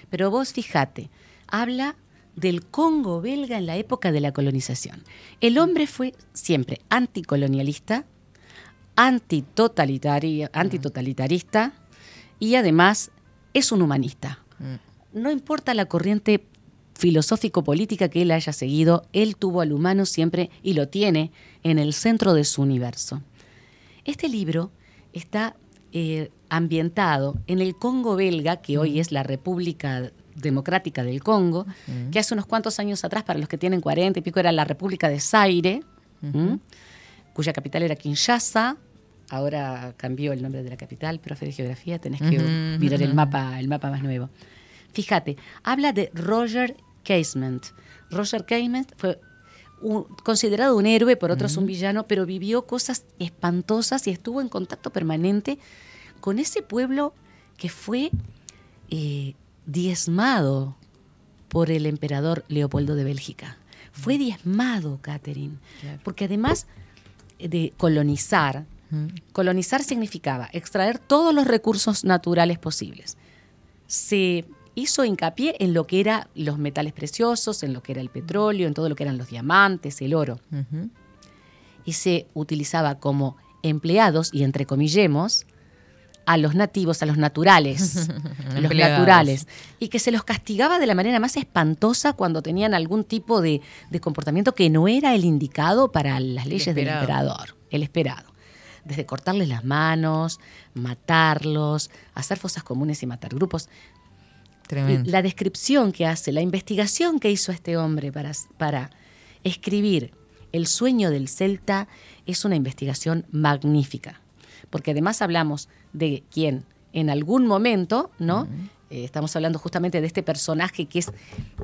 Pero vos fíjate, habla del Congo belga en la época de la colonización. El hombre fue siempre anticolonialista, antitotalitarista y además es un humanista. Mm. No importa la corriente filosófico-política que él haya seguido, él tuvo al humano siempre y lo tiene en el centro de su universo. Este libro está eh, ambientado en el Congo belga, que hoy es la República Democrática del Congo, que hace unos cuantos años atrás, para los que tienen 40 y pico, era la República de Zaire, cuya capital era Kinshasa. Ahora cambió el nombre de la capital, profe de geografía, tenés que mirar el mapa, el mapa más nuevo. Fíjate, habla de Roger Casement. Roger Casement fue un- considerado un héroe, por otros un villano, pero vivió cosas espantosas y estuvo en contacto permanente con ese pueblo que fue eh, diezmado por el emperador Leopoldo de Bélgica. Fue diezmado, Catherine, Claro. porque además de colonizar, Mm. Colonizar significaba extraer todos los recursos naturales posibles. Se hizo hincapié en lo que eran los metales preciosos, en lo que era el petróleo, en todo lo que eran los diamantes, el oro. Y se utilizaba como empleados, y entrecomillemos, a los nativos, a los naturales, los naturales, y que se los castigaba de la manera más espantosa cuando tenían algún tipo de, de comportamiento que no era el indicado para las leyes del emperador, el esperado. Desde cortarles las manos, matarlos, hacer fosas comunes y matar grupos. Tremendo. La descripción que hace, la investigación que hizo este hombre para, para escribir El sueño del Celta es una investigación magnífica. Porque además hablamos de quien en algún momento, ¿no? Eh, estamos hablando justamente de este personaje que es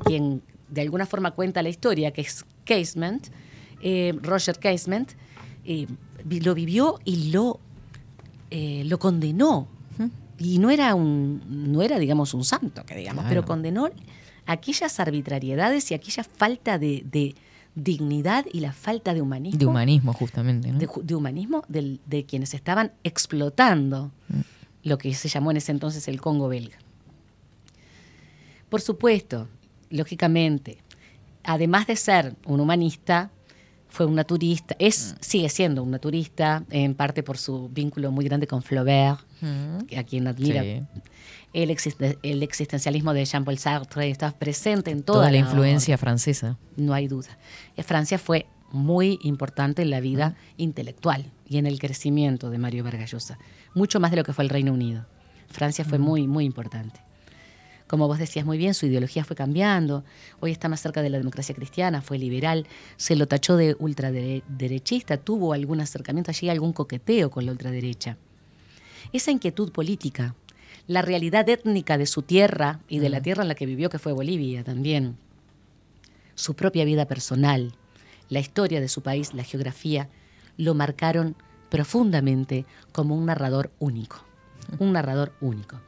quien de alguna forma cuenta la historia, que es Casement, eh, Roger Casement, eh, lo vivió y lo, eh, lo condenó. Y no era un, no era, digamos, un santo, que digamos, Claro. pero condenó aquellas arbitrariedades y aquella falta de, de dignidad y la falta de humanismo. De humanismo, justamente. ¿no? de, humanismo del- de quienes estaban explotando lo que se llamó en ese entonces el Congo belga. Por supuesto, lógicamente, además de ser un humanista, fue un naturista, es, sigue siendo un naturista, en parte por su vínculo muy grande con Flaubert, Ujú. a quien admira. Sí. El, existe- el existencialismo de Jean-Paul Sartre está presente en Toda, toda, la influencia francesa. no hay duda. Eh, Francia fue muy importante en la vida intelectual y en el crecimiento de Mario Vargas Llosa, mucho más de lo que fue el Reino Unido. Francia fue muy, muy importante. Como vos decías muy bien, su ideología fue cambiando. Hoy está más cerca de la democracia cristiana, fue liberal, se lo tachó de ultraderechista, tuvo algún acercamiento allí, algún coqueteo con la ultraderecha. Esa inquietud política, la realidad étnica de su tierra y de la tierra en la que vivió, que fue Bolivia también, su propia vida personal, la historia de su país, la geografía, lo marcaron profundamente como un narrador único. Un narrador único.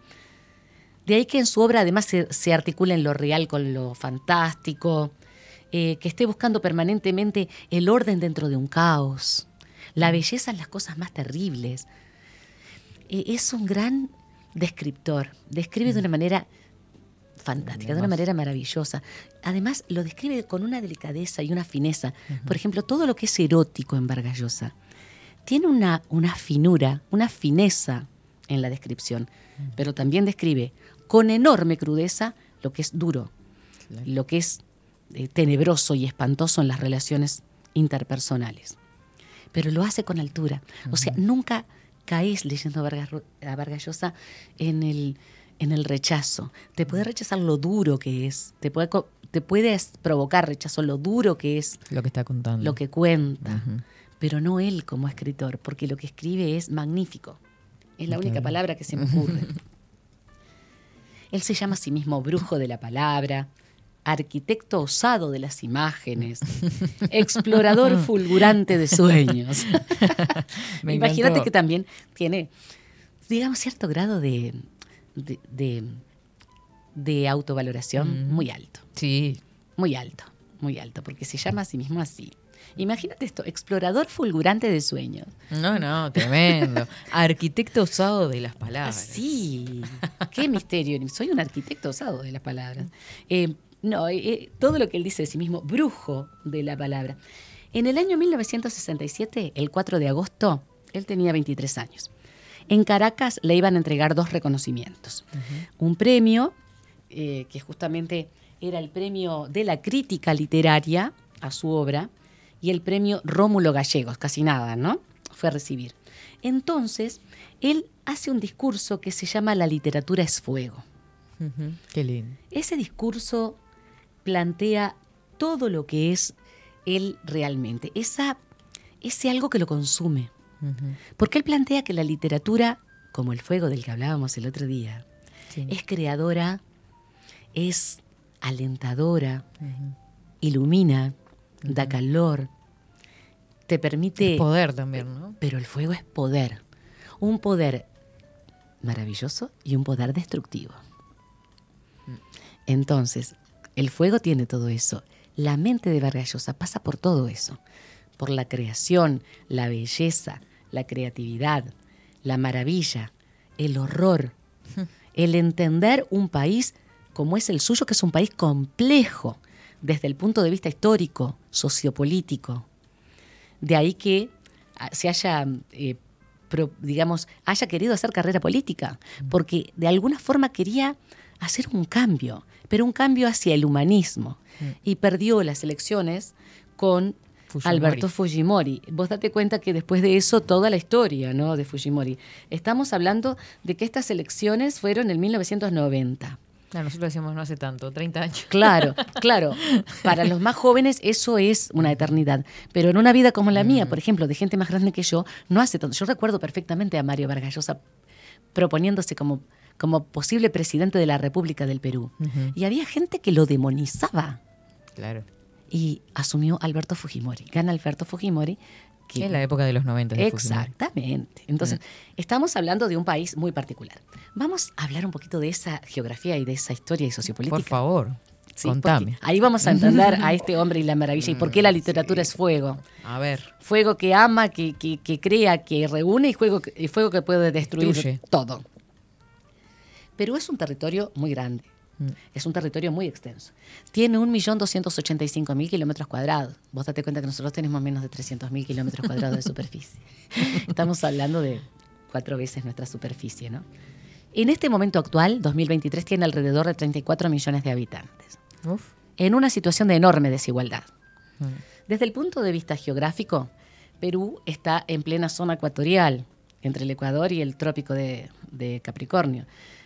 De ahí que en su obra además se, se articula en lo real con lo fantástico, eh, que esté buscando permanentemente el orden dentro de un caos, la belleza en las cosas más terribles. Eh, es un gran descriptor, describe de una manera fantástica, de una manera maravillosa. Además, lo describe con una delicadeza y una fineza. Por ejemplo, todo lo que es erótico en Vargas Llosa tiene una, una finura, una fineza en la descripción, pero también describe con enorme crudeza lo que es duro, lo que es eh, tenebroso y espantoso en las relaciones interpersonales. Pero lo hace con altura. O sea, nunca caes leyendo a Vargas, a Vargas Llosa en el, en el rechazo. Te puede rechazar lo duro que es, te puede, te puedes provocar rechazo lo duro que es Lo que está contando. lo que cuenta, pero no él como escritor, porque lo que escribe es magnífico. Es la única palabra que se me ocurre. él se llama a sí mismo brujo de la palabra, arquitecto osado de las imágenes, explorador fulgurante de sueños. Me Imagínate que también tiene, digamos, cierto grado de, de, de- de autovaloración muy alto Sí, muy alto, muy alto, porque se llama a sí mismo así. Imagínate esto, explorador fulgurante de sueños. no, no, tremendo. Arquitecto usado de las palabras. Sí, qué misterio. Soy un arquitecto osado de las palabras. Eh, no, eh, eh, todo lo que él dice de sí mismo, brujo de la palabra. En el año 1967, el 4 de agosto, él tenía 23 años. En Caracas le iban a entregar dos reconocimientos. Un premio, eh, que justamente era el premio de la crítica literaria a su obra, y el premio Rómulo Gallegos, casi nada, ¿no? Fue a recibir. Entonces, él hace un discurso que se llama La literatura es fuego. Qué lindo. Ese discurso plantea todo lo que es él realmente, esa, ese algo que lo consume. Porque él plantea que la literatura, como el fuego del que hablábamos el otro día, Sí. es creadora, es alentadora, ilumina, da calor, te permite... Poder también, ¿no? Pero el fuego es poder. Un poder maravilloso y un poder destructivo. Entonces, el fuego tiene todo eso. La mente de Vargas Llosa pasa por todo eso, por la creación, la belleza, la creatividad, la maravilla, el horror, el entender un país como es el suyo, que es un país complejo desde el punto de vista histórico, sociopolítico. De ahí que ah, se haya, eh, pro- digamos, haya querido hacer carrera política, porque de alguna forma quería hacer un cambio, pero un cambio hacia el humanismo. Y perdió las elecciones con Fujimori. Alberto Fujimori. Vos date cuenta que después de eso toda la historia ¿no? de Fujimori. Estamos hablando de que estas elecciones fueron en 1990. Claro, nosotros decíamos no hace tanto, 30 años. Claro, claro. Para los más jóvenes eso es una eternidad. Pero en una vida como la mía, por ejemplo, de gente más grande que yo, no hace tanto. Yo recuerdo perfectamente a Mario Vargas Llosa proponiéndose como, como posible presidente de la República del Perú. Y había gente que lo demonizaba. Claro. Y asumió Alberto Fujimori. Gana Alberto Fujimori. Que en la época de los 90 de Fujimori. Exactamente. Entonces, estamos hablando de un país muy particular. Vamos a hablar un poquito de esa geografía y de esa historia y sociopolítica. Por favor, Sí, contame. Ahí vamos a entender a este hombre y la maravilla y por qué la literatura es fuego. A ver, Fuego que ama, que, que, que crea, que reúne y fuego, que- y fuego que puede destruir Destruye. todo. Perú es un territorio muy grande. Mm. Es un territorio muy extenso. Tiene 1.285.000 kilómetros cuadrados. Vos date cuenta que nosotros tenemos menos de 300.000 kilómetros cuadrados de superficie. Estamos hablando de cuatro veces nuestra superficie, ¿no? En este momento actual, 2023, tiene alrededor de 34 millones de habitantes uf, en una situación de enorme desigualdad. Mm. Desde el punto de vista geográfico, Perú está en plena zona ecuatorial, entre el Ecuador y el trópico de, de Capricornio.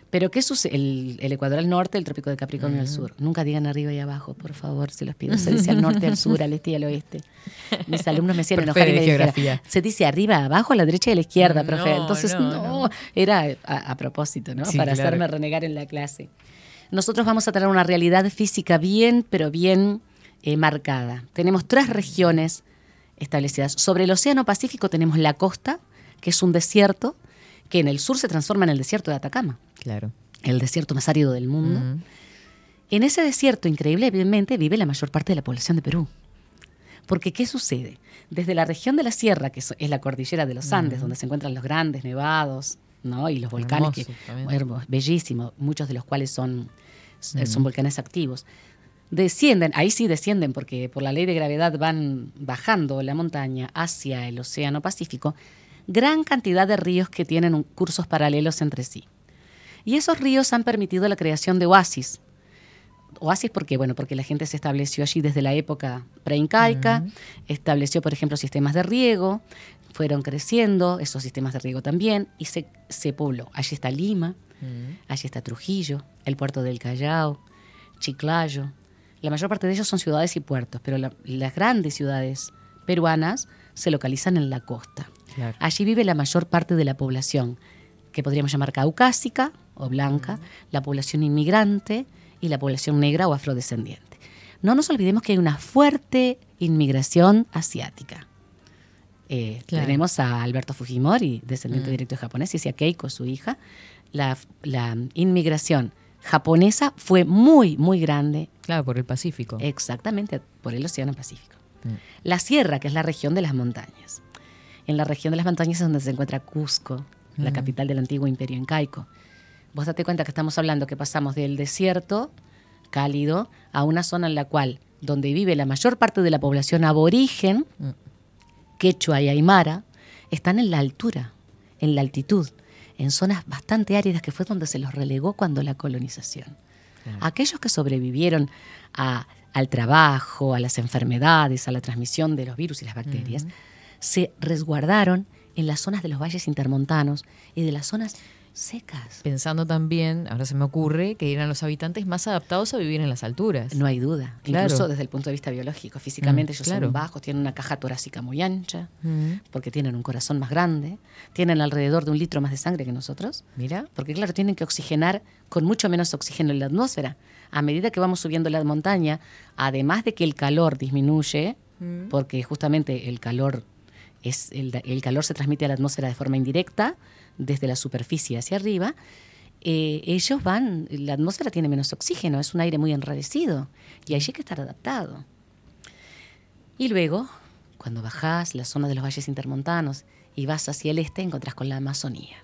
Pero ¿qué sucede? El, el Ecuador al norte, el trópico de Capricornio al sur. Nunca digan arriba y abajo, por favor, se los pido. Se dice al norte, al sur, al este y al oeste. Mis alumnos me hacían enojar y me dijeron, se dice arriba, abajo, a la derecha y a la izquierda, profe. No, Entonces, no, no, no. era a, a propósito, ¿no? Sí, Para claro. hacerme renegar en la clase. Nosotros vamos a tener una realidad física bien, pero bien eh, marcada. Tenemos tres regiones establecidas. Sobre el Océano Pacífico tenemos la costa, que es un desierto, que en el sur se transforma en el desierto de Atacama, claro. el desierto más árido del mundo. En ese desierto, increíblemente, vive la mayor parte de la población de Perú. Porque, ¿qué sucede? Desde la región de la sierra, que es la cordillera de los Andes, donde se encuentran los grandes nevados, ¿no? Y los volcanes, que, Hermoso también. hermo- bellísimo, muchos de los cuales son, son volcanes activos. Descienden, ahí sí descienden, porque por la ley de gravedad van bajando la montaña hacia el Océano Pacífico, gran cantidad de ríos que tienen cursos paralelos entre sí. Y esos ríos han permitido la creación de oasis. Oasis porque, bueno, porque la gente se estableció allí desde la época preincaica, estableció, por ejemplo, sistemas de riego, fueron creciendo esos sistemas de riego también y se, se pobló. Allí está Lima, Mm. allí está Trujillo, el puerto del Callao, Chiclayo. La mayor parte de ellos son ciudades y puertos, pero la- las grandes ciudades peruanas se localizan en la costa. Claro. Allí vive la mayor parte de la población, que podríamos llamar caucásica o blanca, la población inmigrante y la población negra o afrodescendiente. No nos olvidemos que hay una fuerte inmigración asiática. Eh, Claro. Tenemos a Alberto Fujimori, descendiente directo de japonés, y a Keiko, su hija. La, la inmigración japonesa fue muy, muy grande, Claro, por el Pacífico. exactamente por el Océano Pacífico. Mm. La sierra, que es la región de las montañas. En la región de las montañas es donde se encuentra Cusco, la capital del antiguo imperio incaico. Vos date cuenta que estamos hablando que pasamos del desierto cálido a una zona en la cual, donde vive la mayor parte de la población aborigen, Mm. quechua y aymara, están en la altura, en la altitud, en zonas bastante áridas que fue donde se los relegó cuando la colonización. Aquellos que sobrevivieron a- al trabajo, a las enfermedades, a la transmisión de los virus y las bacterias, se resguardaron en las zonas de los valles intermontanos y de las zonas secas. Pensando también, ahora se me ocurre, que eran los habitantes más adaptados a vivir en las alturas. No hay duda, Claro. incluso desde el punto de vista biológico. Físicamente Mm, ellos claro. son bajos, tienen una caja torácica muy ancha, Mm. porque tienen un corazón más grande, tienen alrededor de un litro más de sangre que nosotros, Mira, porque claro, tienen que oxigenar con mucho menos oxígeno en la atmósfera. A medida que vamos subiendo la montaña, además de que el calor disminuye, Mm. porque justamente el calor el calor se transmite a la atmósfera de forma indirecta, desde la superficie hacia arriba, eh, ellos van, la atmósfera tiene menos oxígeno, es un aire muy enrarecido y allí hay que estar adaptado. Y luego, cuando bajás la zona de los valles intermontanos y vas hacia el este, encontrás con la Amazonía.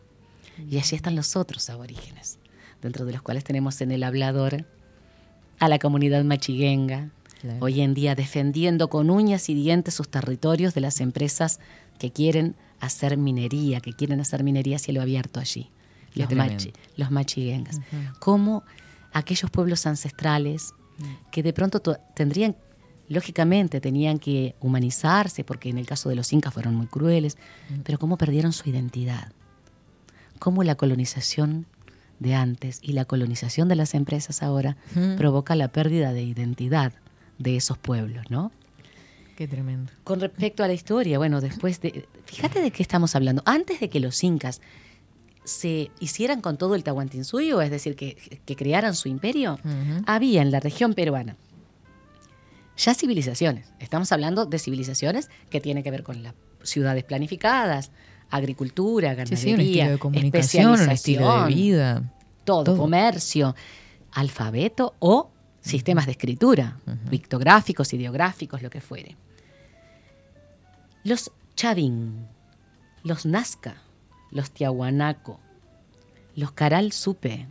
Y allí están los otros aborígenes, dentro de los cuales tenemos en el hablador a la comunidad machiguenga, Claro. hoy en día defendiendo con uñas y dientes sus territorios de las empresas que quieren hacer minería, que quieren hacer minería a cielo abierto allí. Los, machi- los machiguengas. Como aquellos pueblos ancestrales que de pronto to- tendrían, lógicamente, tenían que humanizarse, porque en el caso de los incas fueron muy crueles, pero cómo perdieron su identidad. Cómo la colonización de antes y la colonización de las empresas ahora Ujú. provoca la pérdida de identidad de esos pueblos, ¿no? Qué tremendo. Con respecto a la historia, bueno, después de... Fíjate de qué estamos hablando. Antes de que los incas se hicieran con todo el Tahuantinsuyo, es decir, que, que crearan su imperio, había en la región peruana ya civilizaciones. Estamos hablando de civilizaciones que tienen que ver con las ciudades planificadas, agricultura, ganadería, sí, un estilo de comunicación, un estilo de especialización, vida. todo, todo. comercio, alfabeto o sistemas de escritura, pictográficos, ideográficos, lo que fuere. Los Chavín, los Nazca, los Tiahuanaco, los Caral Supe,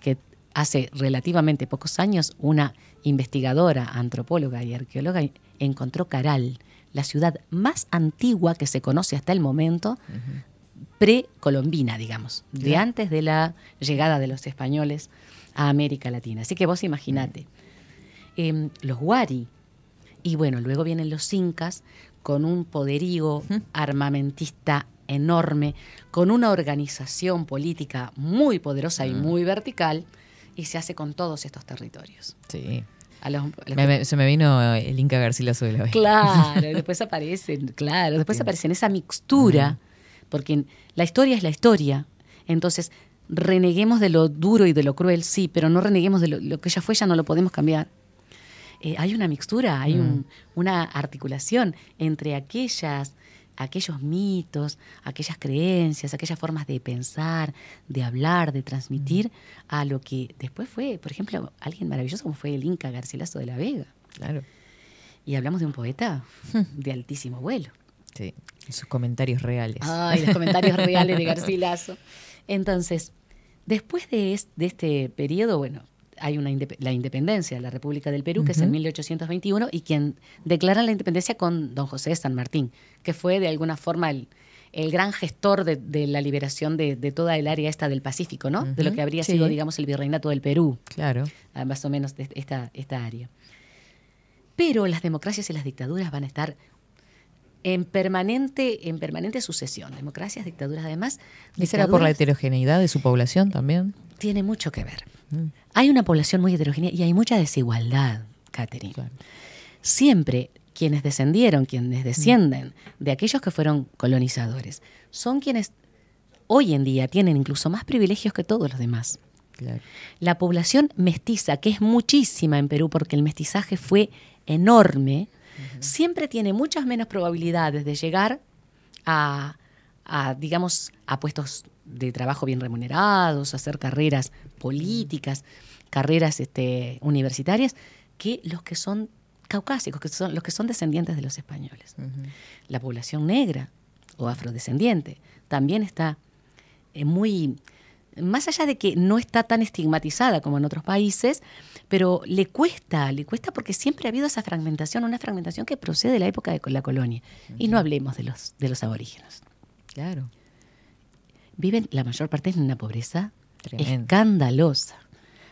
que hace relativamente pocos años una investigadora, antropóloga y arqueóloga encontró Caral, la ciudad más antigua que se conoce hasta el momento, precolombina, digamos, de antes de la llegada de los españoles a América Latina. Así que vos imaginate. Em, los Wari, y bueno, luego vienen los incas con un poderío armamentista enorme, con una organización política muy poderosa y muy vertical, y se hace con todos estos territorios. Sí. A los- a los Me- me- se me vino el Inca Garcilaso de la vez. Claro, después aparecen, claro, después aparecen esa mixtura, porque la historia es la historia. Entonces, reneguemos de lo duro y de lo cruel, sí, pero no reneguemos de lo, lo que ya fue, ya no lo podemos cambiar. Eh, hay una mixtura, hay un- una articulación entre aquellas, aquellos mitos, aquellas creencias, aquellas formas de pensar, de hablar, de transmitir, a lo que después fue, por ejemplo, alguien maravilloso como fue el Inca Garcilaso de la Vega. Claro. Y hablamos de un poeta de altísimo vuelo. Sí. Sus comentarios reales. Ay, los comentarios reales de Garcilaso. Entonces, después de, es- de este periodo, bueno, hay una la independencia de la República del Perú, que es en 1821, y quien declara la independencia con don José de San Martín, que fue de alguna forma el, el gran gestor de, de la liberación de, de toda el área esta del Pacífico, ¿no? De lo que habría sí. sido, digamos, el virreinato del Perú Claro. ah, más o menos de esta, esta área. Pero las democracias y las dictaduras van a estar en permanente, en permanente sucesión. Democracias, dictaduras, además. ¿Y será por la heterogeneidad de su población también? Tiene mucho que ver. Mm. Hay una población muy heterogénea y hay mucha desigualdad, Catherine. Claro. Siempre quienes descendieron, quienes descienden de aquellos que fueron colonizadores, son quienes hoy en día tienen incluso más privilegios que todos los demás. Claro. La población mestiza, que es muchísima en Perú porque el mestizaje fue enorme, siempre tiene muchas menos probabilidades de llegar a, a, digamos, a puestos de trabajo bien remunerados, a hacer carreras políticas, carreras este, universitarias, que los que son caucásicos, que son los que son descendientes de los españoles. La población negra o afrodescendiente también está eh, muy, más allá de que no está tan estigmatizada como en otros países, pero le cuesta, le cuesta porque siempre ha habido esa fragmentación, una fragmentación que procede de la época de la colonia. Y no hablemos de los, de los aborígenes. Claro. Viven la mayor parte en una pobreza Tremendo. escandalosa.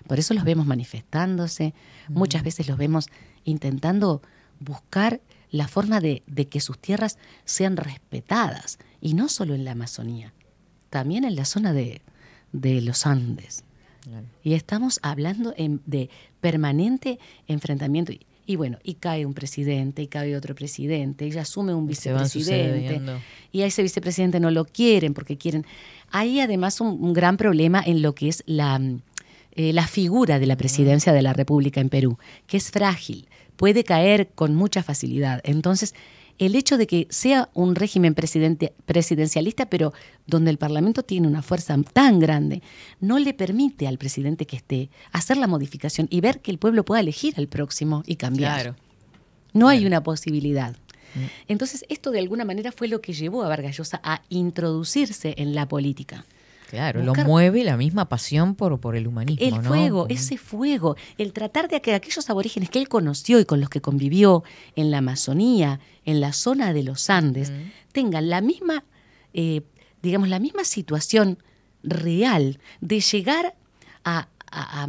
Por eso los vemos manifestándose, muchas veces los vemos intentando buscar la forma de, de que sus tierras sean respetadas, y no solo en la Amazonía, también en la zona de, de los Andes. Y estamos hablando en- de permanente enfrentamiento. Y, y bueno, y cae un presidente, y cae otro presidente, y asume un vicepresidente. Y a ese vicepresidente no lo quieren porque quieren. Hay además un, un gran problema en lo que es la, mm, eh, la figura de la presidencia de la República en Perú, que es frágil, puede caer con mucha facilidad. Entonces, el hecho de que sea un régimen presidencialista, pero donde el Parlamento tiene una fuerza tan grande, no le permite al presidente que esté hacer la modificación y ver que el pueblo pueda elegir al próximo y cambiar. Claro. No hay una posibilidad. Entonces, esto de alguna manera fue lo que llevó a Vargas Llosa a introducirse en la política. Claro, Buscar- lo mueve la misma pasión por, por el humanismo, El ¿no? fuego, Como- ese fuego, el tratar de que aquellos aborígenes que él conoció y con los que convivió en la Amazonía, en la zona de los Andes, tengan la misma, eh, digamos, la misma situación real de llegar a, a- a-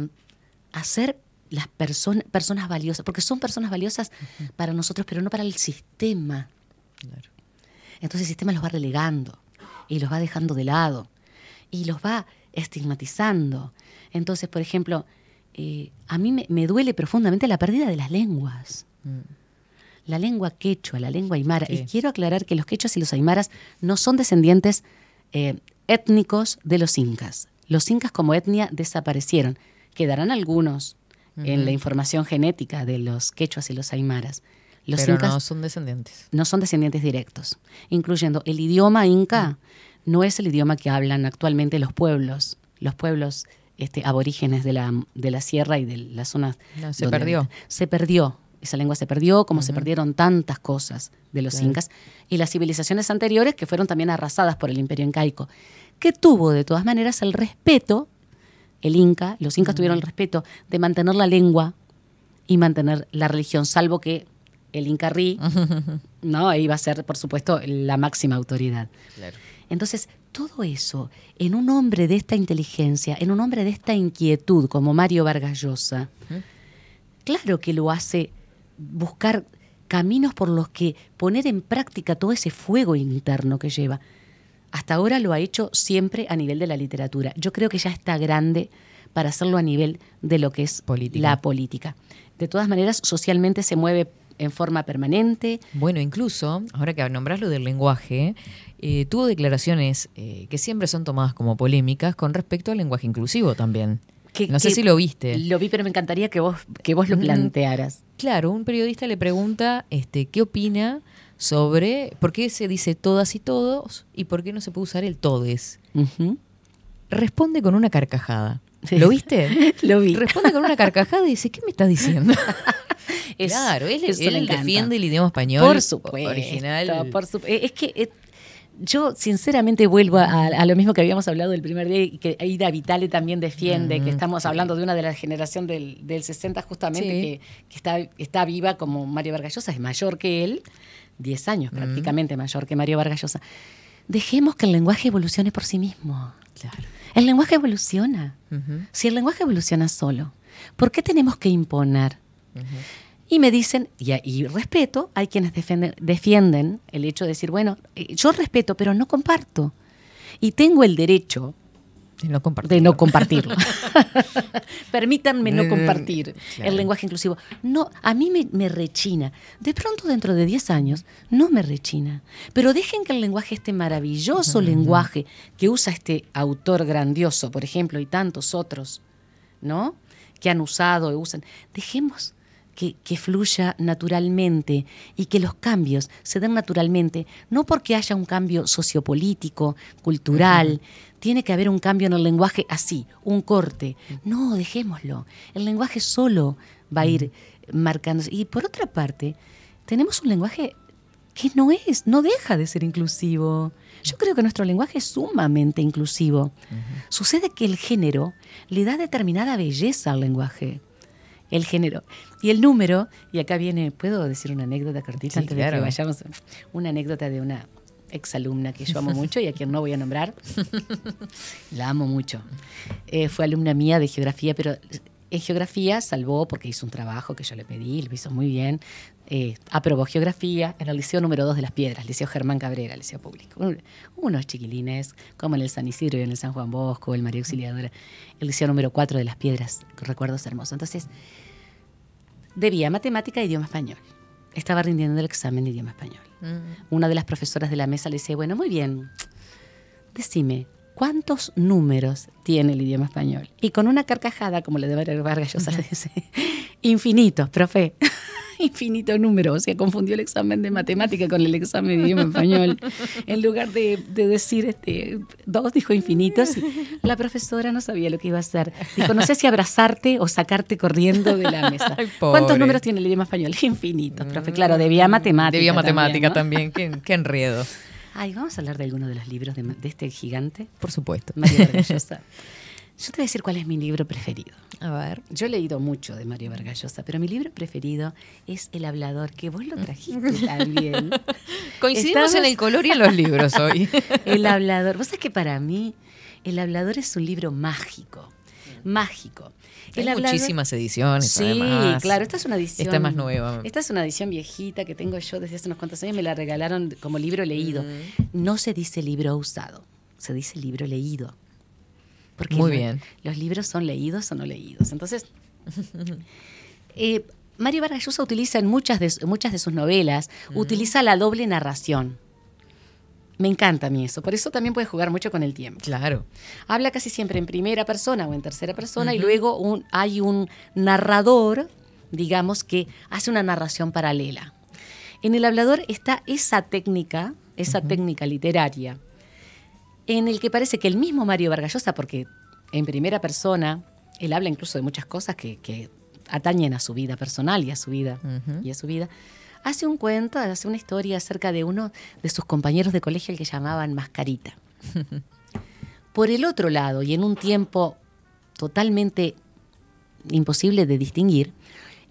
a ser las personas personas valiosas, porque son personas valiosas para nosotros, pero no para el sistema. Entonces el sistema los va relegando y los va dejando de lado y los va estigmatizando. Entonces, por ejemplo, eh, a mí me, me duele profundamente la pérdida de las lenguas. La lengua quechua, la lengua aymara. Sí. Y quiero aclarar que los quechuas y los aymaras no son descendientes eh, étnicos de los incas. Los incas como etnia desaparecieron. Quedarán algunos en la información genética de los quechuas y los aymaras. Los pero incas no son descendientes. no son descendientes directos, incluyendo el idioma inca, no es el idioma que hablan actualmente los pueblos, los pueblos este, aborígenes de la, de la sierra y de las zonas. No, se donde perdió. Se perdió. Esa lengua se perdió, como se perdieron tantas cosas de los Claro. incas y las civilizaciones anteriores que fueron también arrasadas por el imperio incaico, que tuvo de todas maneras el respeto, el inca, los incas tuvieron el respeto de mantener la lengua y mantener la religión, salvo que el incarrí no iba a ser, por supuesto, la máxima autoridad. Claro. Entonces, todo eso, en un hombre de esta inteligencia, en un hombre de esta inquietud como Mario Vargas Llosa, claro que lo hace buscar caminos por los que poner en práctica todo ese fuego interno que lleva. Hasta ahora lo ha hecho siempre a nivel de la literatura. Yo creo que ya está grande para hacerlo a nivel de lo que es Política. la política. De todas maneras, socialmente se mueve en forma permanente. Bueno, incluso, ahora que nombrás lo del lenguaje, eh, tuvo declaraciones eh, que siempre son tomadas como polémicas con respecto al lenguaje inclusivo también. que- no sé si lo viste. Lo vi, pero me encantaría que vos, que vos lo Mm, plantearas. Claro, un periodista le pregunta este, qué opina sobre por qué se dice todas y todos y por qué no se puede usar el todes. Responde con una carcajada. ¿Lo viste? Lo vi. Responde con una carcajada y dice, ¿qué me estás diciendo? Es- claro, él, él defiende el idioma español Por supuesto. original. por eh, es que eh, yo sinceramente vuelvo a, a lo mismo que habíamos hablado el primer día y que Aida Vitale también defiende, que estamos sí. hablando de una de la generación del, del 60 justamente, Sí. que, que está, está viva como Mario Vargas Llosa, es mayor que él, 10 años Mm. prácticamente mayor que Mario Vargas Llosa. Dejemos que el lenguaje evolucione por sí mismo. Claro. El lenguaje evoluciona. Si el lenguaje evoluciona solo, ¿por qué tenemos que imponer? Y me dicen, y, y respeto, hay quienes defienden, defienden el hecho de decir, bueno, eh, yo respeto, pero no comparto. Y tengo el derecho De no compartir. de no compartirlo. Permítanme no Mm, compartir claro. el lenguaje inclusivo. No, a mí me, me rechina. De pronto, dentro de 10 años, no me rechina. Pero dejen que el lenguaje, este maravilloso lenguaje que usa este autor grandioso, por ejemplo, y tantos otros, ¿no? Que han usado y usan. Dejemos que, que fluya naturalmente y que los cambios se den naturalmente, no porque haya un cambio sociopolítico, cultural, tiene que haber un cambio en el lenguaje así, un corte. No, dejémoslo. El lenguaje solo va a ir marcándose. Y por otra parte, tenemos un lenguaje que no es, no deja de ser inclusivo. Yo creo que nuestro lenguaje es sumamente inclusivo. Sucede que el género le da determinada belleza al lenguaje. El género. Y el número, y acá viene, ¿puedo decir una anécdota cortita Sí, antes de que vayamos? Una anécdota de una exalumna que yo amo mucho y a quien no voy a nombrar. La amo mucho. Eh, fue alumna mía de geografía, pero en geografía salvó porque hizo un trabajo que yo le pedí, lo hizo muy bien. Eh, aprobó geografía en el liceo número 2 de Las Piedras, Liceo Germán Cabrera, liceo público. Un- unos chiquilines, como en el San Isidro y en el San Juan Bosco, el María Auxiliadora, el liceo número 4 de Las Piedras, recuerdos hermosos. Entonces, debía matemática e idioma español. Estaba rindiendo el examen de idioma español. Mm. Una de las profesoras de la mesa le dice, bueno, muy bien, decime, ¿cuántos números tiene el idioma español? Y con una carcajada, como le de Vargas Llosa, le dice, infinitos, profe, infinito número, o sea, confundió el examen de matemática con el examen de idioma español. En lugar de, de decir este, dos, dijo infinitos. La profesora no sabía lo que iba a hacer. Dijo, no sé si abrazarte o sacarte corriendo de la mesa. Ay. ¿Cuántos números tiene el idioma español? Infinitos, profe. Claro, debía matemática. Debía matemática también. también, qué, qué enredo. Ay, vamos a hablar de alguno de los libros de, de este gigante, Por supuesto. Mario Vargas Llosa. Yo te voy a decir cuál es mi libro preferido. A ver. Yo he leído mucho de Mario Vargas Llosa, pero mi libro preferido es El Hablador, que vos lo trajiste también. Coincidimos Estamos- en el color y en los libros hoy. El Hablador. Vos sabés que para mí El Hablador es un libro mágico. Mágico. Hay muchísimas ediciones, Sí, además. claro, esta es una edición. Esta es más nueva. Esta es una edición viejita que tengo yo desde hace unos cuantos años, me la regalaron como libro leído. Mm. No se dice libro usado, se dice libro leído. Porque Muy bien. los libros son leídos o no leídos. Entonces, eh, Mario Vargas Llosa utiliza en muchas de, muchas de sus novelas, Mm. utiliza la doble narración. Me encanta a mí eso, por eso también puede jugar mucho con el tiempo. Claro. Habla casi siempre en primera persona o en tercera persona y luego un- hay un narrador, digamos, que hace una narración paralela. En el hablador está esa técnica, esa técnica literaria, en el que parece que el mismo Mario Vargas Llosa, porque en primera persona, él habla incluso de muchas cosas que, que atañen a su vida personal y a su vida, y a su vida, hace un cuento, hace una historia acerca de uno de sus compañeros de colegio al que llamaban Mascarita. Por el otro lado, y en un tiempo totalmente imposible de distinguir,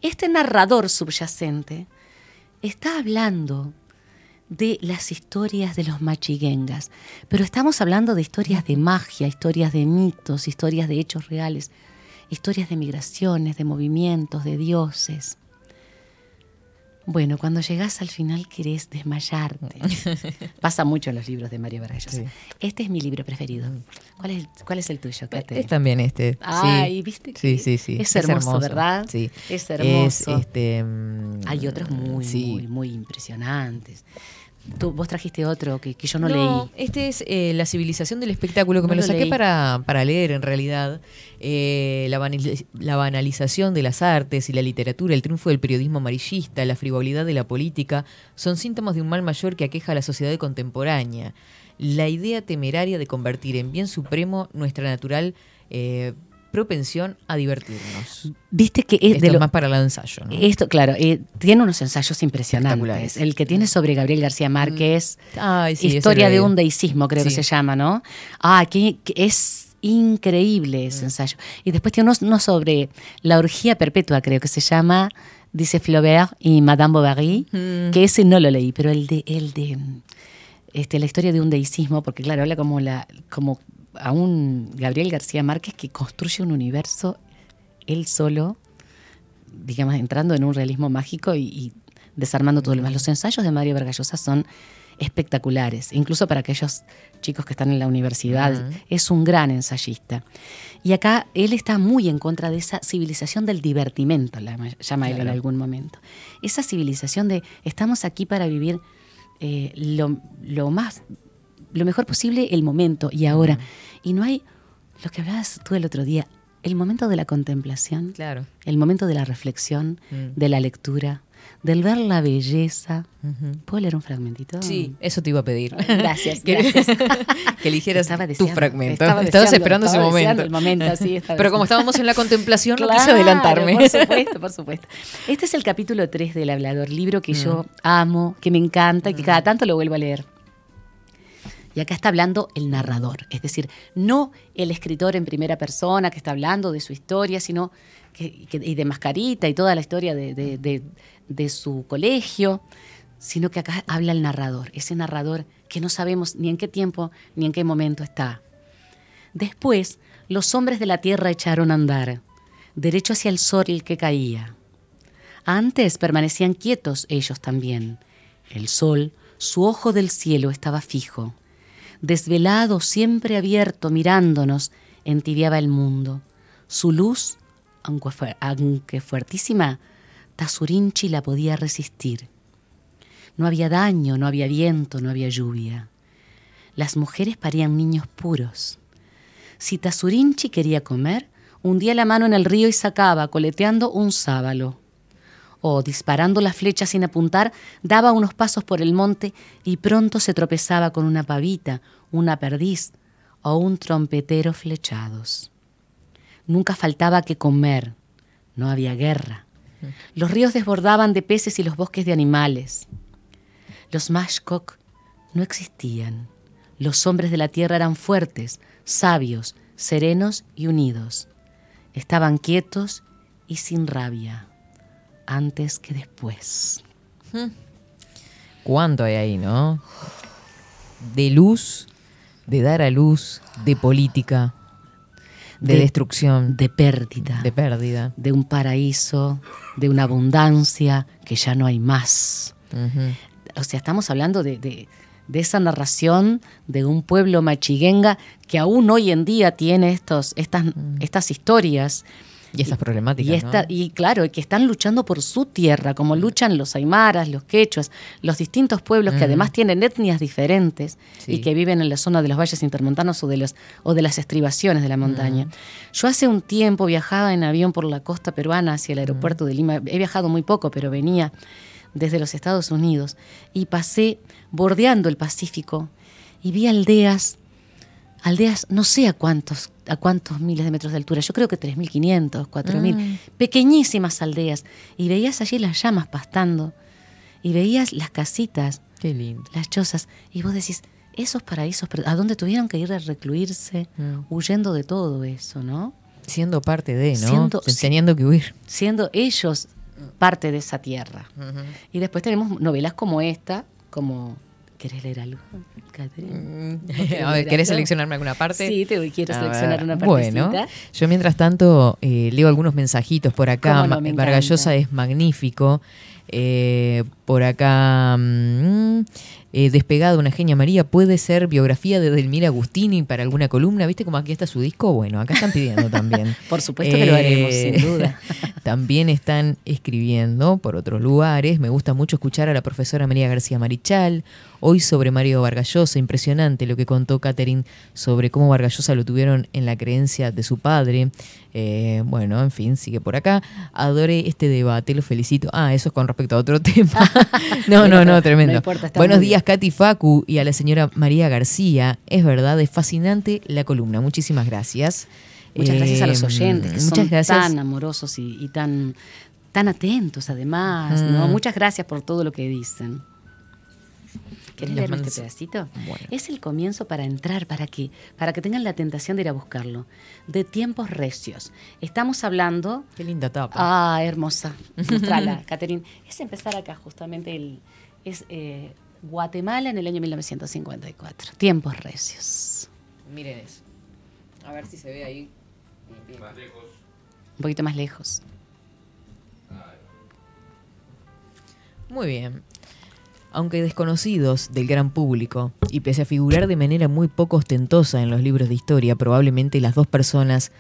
este narrador subyacente está hablando de las historias de los machiguengas, pero estamos hablando de historias de magia, historias de mitos, historias de hechos reales, historias de migraciones, de movimientos, de dioses. Bueno, cuando llegas al final querés desmayarte. Pasa mucho en los libros de Mario Vargas Llosa. Sí. Este es mi libro preferido. ¿Cuál es, cuál es el tuyo, Kate? Es también este. Ay, sí. ¿viste que Sí, sí, sí. es hermoso, ¿verdad? Sí. Es hermoso. este, mm, Hay otros muy, sí. muy, muy impresionantes. Tú, vos trajiste otro que, que yo no, No, leí. este es eh, La civilización del espectáculo, que No me lo lo saqué para, para leer en realidad. Eh, la, banaliz- la banalización de las artes y la literatura, el triunfo del periodismo amarillista, la frivolidad de la política, son síntomas de un mal mayor que aqueja a la sociedad contemporánea. La idea temeraria de convertir en bien supremo nuestra natural eh, propensión a divertirnos. Viste que es Esto de es lo- más para el ensayo, ¿no? Esto, claro, eh, tiene unos ensayos impresionantes. El que tiene sobre Gabriel García Márquez, Ay, sí, Historia de un deísmo, creo que se llama, ¿no? Ah, que, que es increíble Mm. ese ensayo. Y después tiene uno, uno sobre la orgía perpetua, creo que se llama, dice Flaubert y Madame Bovary, Mm. que ese no lo leí, pero el de, el de este, la historia de un deísmo, porque claro, habla como la, como a un Gabriel García Márquez que construye un universo él solo, digamos, entrando en un realismo mágico y, y desarmando todo lo demás. Los ensayos de Mario Vargas Llosa son espectaculares, incluso para aquellos chicos que están en la universidad. Es un gran ensayista. Y acá él está muy en contra de esa civilización del divertimento, la ma- llama él en algún momento. Esa civilización de estamos aquí para vivir eh, lo, lo más, lo mejor posible el momento y ahora. Y no hay, lo que hablabas tú el otro día, el momento de la contemplación, Claro. el momento de la reflexión, Mm. de la lectura, del ver la belleza. ¿Puedo leer un fragmentito? Sí, eso te iba a pedir. Gracias, que, gracias. que eligieras Estaba tu deseando, fragmento. estaba Estabas deseando, esperando ese momento. deseando el momento, sí, Pero como deseando. estábamos en la contemplación, no quise Claro, adelantarme. Por supuesto, por supuesto. Este es el capítulo 3 del Hablador, libro que yo amo, que me encanta y que cada tanto lo vuelvo a leer. Y acá está hablando el narrador, es decir, no el escritor en primera persona que está hablando de su historia, sino y de Mascarita y toda la historia de- de su colegio, sino que acá habla el narrador, ese narrador que no sabemos ni en qué tiempo ni en qué momento está. Después, los hombres de la tierra echaron a andar, derecho hacia el sol que caía. Antes permanecían quietos ellos también. El sol, su ojo del cielo estaba fijo. Desvelado, siempre abierto, mirándonos, entibiaba el mundo. Su luz, aunque, aunque fuertísima, Tazurinchi la podía resistir. No había daño, no había viento, no había lluvia. Las mujeres parían niños puros. Si Tazurinchi quería comer, hundía la mano en el río y sacaba, coleteando, un sábalo. O disparando la flecha sin apuntar, daba unos pasos por el monte y pronto se tropezaba con una pavita, una perdiz o un trompetero flechados. Nunca faltaba que comer, no había guerra. Los ríos desbordaban de peces y los bosques de animales. Los mashkok no existían. Los hombres de la tierra eran fuertes, sabios, serenos y unidos. Estaban quietos y sin rabia, antes que después. ¿Cuánto hay ahí, no? De luz, de dar a luz, de política, de, De- destrucción, De pérdida, de pérdida. de un paraíso, de una abundancia que ya no hay más. O sea, estamos hablando de, de- de esa narración de un pueblo machiguenga que aún hoy en día tiene estos, estas, estas historias. Y estas problemáticas. Y, esta, ¿no? y claro, que están luchando por su tierra, como luchan los aymaras, los quechuas, los distintos pueblos que además tienen etnias diferentes Sí. y que viven en la zona de los valles intermontanos o de, los, o de las estribaciones de la montaña. Yo hace un tiempo viajaba en avión por la costa peruana hacia el aeropuerto de Lima. He viajado muy poco, pero venía desde los Estados Unidos y pasé bordeando el Pacífico y vi aldeas aldeas, no sé a cuántos, a cuántos miles de metros de altura, yo creo que 3.500, 4.000, pequeñísimas aldeas, y veías allí las llamas pastando, y veías las casitas, Qué lindo. las chozas, y vos decís, esos paraísos, ¿a dónde tuvieron que ir a recluirse, Mm. huyendo de todo eso, ¿no? Siendo parte de, ¿no? Siendo- Teniendo que huir. Siendo ellos parte de esa tierra. Y después tenemos novelas como esta, como... ¿Querés leer algo, Catherine? a ver, ¿querés seleccionarme alguna parte? Sí, te quiero A seleccionar ver, una partecita. Bueno, yo mientras tanto eh, leo algunos mensajitos por acá. No, Vargallosa es magnífico. Eh, por acá, mm, eh, Despegada, una genia María, puede ser biografía de Delmira Agustini para alguna columna. ¿Viste cómo aquí está su disco? Bueno, acá están pidiendo también. Por supuesto que lo haremos, sin duda. También están escribiendo por otros lugares. Me gusta mucho escuchar a la profesora María García Marichal. Hoy sobre Mario Vargallosa, impresionante lo que contó Catherine sobre cómo Vargallosa lo tuvieron en la creencia de su padre. Eh, bueno, en fin, sigue por acá. Adoré este debate, lo felicito. Ah, eso es con respecto a otro tema. no, no, no, tremendo. importa, Buenos días, Katy Facu y a la señora María García. Es verdad, es fascinante la columna. Muchísimas gracias. Muchas gracias a los Eh, oyentes, que muchas son gracias. tan amorosos y, y tan, tan atentos además. ¿no? Mm. Muchas gracias por todo lo que dicen. ¿Querés Nos leer mandas- este pedacito? Bueno. Es el comienzo para entrar, para que, para que tengan la tentación de ir a buscarlo. De tiempos recios. Estamos hablando... Qué linda tapa. Ah, hermosa. Mostrala, Catherine. Es empezar acá justamente el... Es eh, Guatemala en el año 1954. Tiempos recios. Miren eso. A ver si se ve ahí. Un poquito más lejos. Muy bien. Aunque desconocidos del gran público, y pese a figurar de manera muy poco ostentosa en los libros de historia, probablemente las dos personas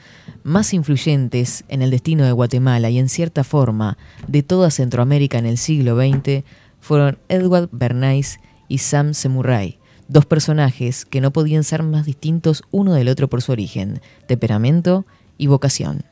más influyentes en el destino de Guatemala y en cierta forma de toda Centroamérica en el siglo XX fueron Edward Bernays y Sam Semurray, dos personajes que no podían ser más distintos uno del otro por su origen, temperamento y vocación.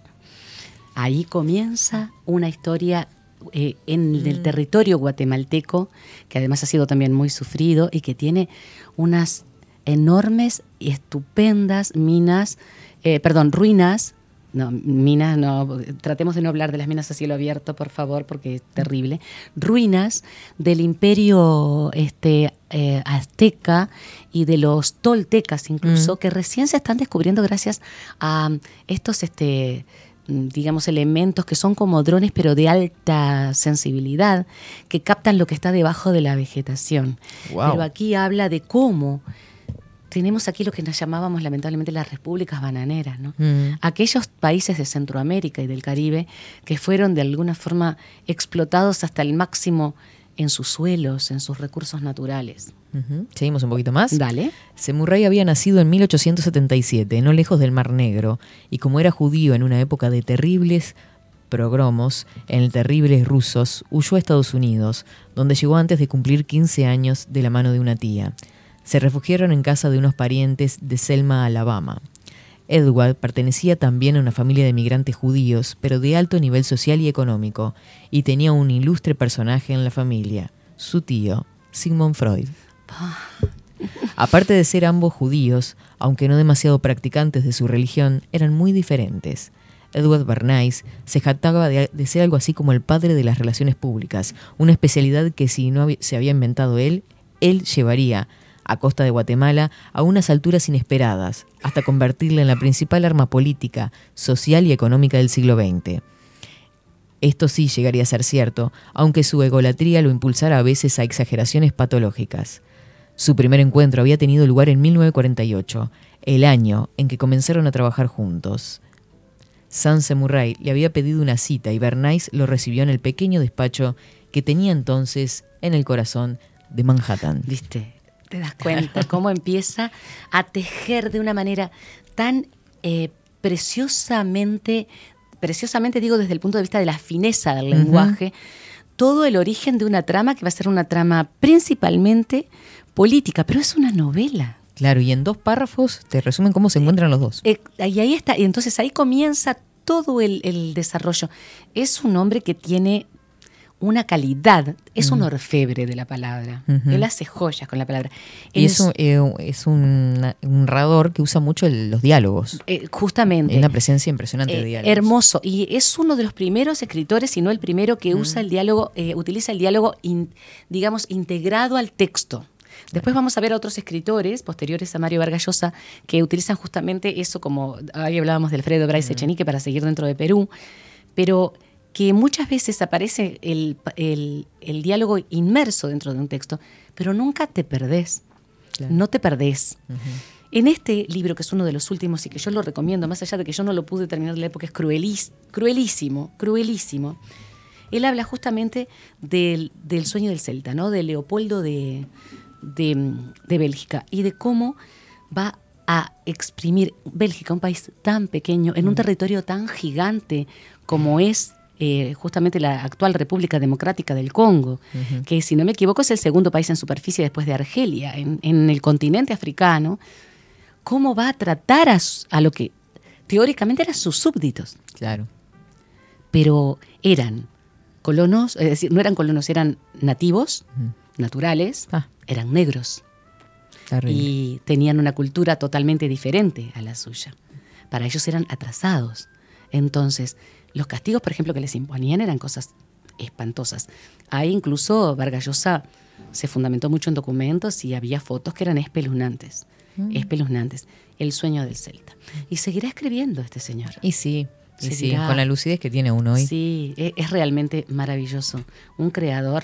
Ahí comienza una historia eh, en el territorio guatemalteco, que además ha sido también muy sufrido y que tiene unas enormes y estupendas minas, eh, perdón, ruinas. No, minas, no, tratemos de no hablar de las minas a cielo abierto, por favor, porque es terrible. Ruinas del imperio este, eh, azteca y de los toltecas incluso, que recién se están descubriendo gracias a estos este, mm, digamos, elementos que son como drones, pero de alta sensibilidad, que captan lo que está debajo de la vegetación. Pero aquí habla de cómo tenemos aquí lo que nos llamábamos lamentablemente las repúblicas bananeras, ¿no? Mm. Aquellos países de Centroamérica y del Caribe que fueron de alguna forma explotados hasta el máximo en sus suelos, en sus recursos naturales. Ujú. Seguimos un poquito más. Dale. Semurray había nacido en 1877, no lejos del Mar Negro, y como era judío en una época de terribles progromos en el terribles rusos, huyó a Estados Unidos, donde llegó antes de cumplir 15 años de la mano de una tía. Se refugiaron en casa de unos parientes de Selma, Alabama. Edward pertenecía también a una familia de migrantes judíos, pero de alto nivel social y económico, y tenía un ilustre personaje en la familia, su tío, Sigmund Freud. Aparte de ser ambos judíos, aunque no demasiado practicantes de su religión, eran muy diferentes. Edward Bernays se jactaba de, de ser algo así como el padre de las relaciones públicas, una especialidad que si no se había inventado él, él llevaría a costa de Guatemala a unas alturas inesperadas, hasta convertirla en la principal arma política, social y económica del siglo XX. Esto sí llegaría a ser cierto, aunque su egolatría lo impulsara a veces a exageraciones patológicas. Su primer encuentro había tenido lugar en 1948, el año en que comenzaron a trabajar juntos. Sanse Murray le había pedido una cita y Bernays lo recibió en el pequeño despacho que tenía entonces en el corazón de Manhattan. ¿Viste? Te das cuenta cómo empieza a tejer de una manera tan eh, preciosamente, preciosamente digo desde el punto de vista de la fineza del lenguaje, todo el origen de una trama que va a ser una trama principalmente política, pero es una novela. Claro, y en dos párrafos te resumen cómo se encuentran los dos. Eh, y ahí está, y entonces ahí comienza todo el, el desarrollo. Es un hombre que tiene una calidad, es un orfebre de la palabra. Él hace joyas con la palabra. Y En es un, eh, es un, un narrador que usa mucho el- los diálogos. Eh, justamente. Hay una presencia impresionante de Eh, diálogos. hermoso. Y es uno de los primeros escritores, si no el primero, que usa el diálogo, eh, utiliza el diálogo, in- digamos, integrado al texto. Después vamos a ver a otros escritores posteriores a Mario Vargas Llosa que utilizan justamente eso como, ahí hablábamos de Alfredo Bryce Echenique para seguir dentro de Perú, pero que muchas veces aparece el, el- el diálogo inmerso dentro de un texto, pero nunca te perdés, Claro. no te perdés. En este libro, que es uno de los últimos y que yo lo recomiendo, más allá de que yo no lo pude terminar de leer porque es cruelis- cruelísimo, cruelísimo, él habla justamente del, del sueño del Celta, ¿no? de Leopoldo de, de, de Bélgica y de cómo va a exprimir Bélgica, un país tan pequeño, en un territorio tan gigante como es eh, justamente la actual República Democrática del Congo, que si no me equivoco es el segundo país en superficie después de Argelia, en, en el continente africano, cómo va a tratar a, a lo que teóricamente eran sus súbditos, Claro. pero eran colonos, es decir, no eran colonos, eran nativos, naturales, Ah. eran negros Terrible. y tenían una cultura totalmente diferente a la suya. Para ellos eran atrasados. Entonces, los castigos, por ejemplo, que les imponían eran cosas espantosas. Ahí incluso Vargas Llosa se fundamentó mucho en documentos y había fotos que eran espeluznantes. Espeluznantes. El sueño del Celta. Y seguirá escribiendo este señor. Y sí, y sí, con la lucidez que tiene uno hoy. Sí, e- es realmente maravilloso. Un creador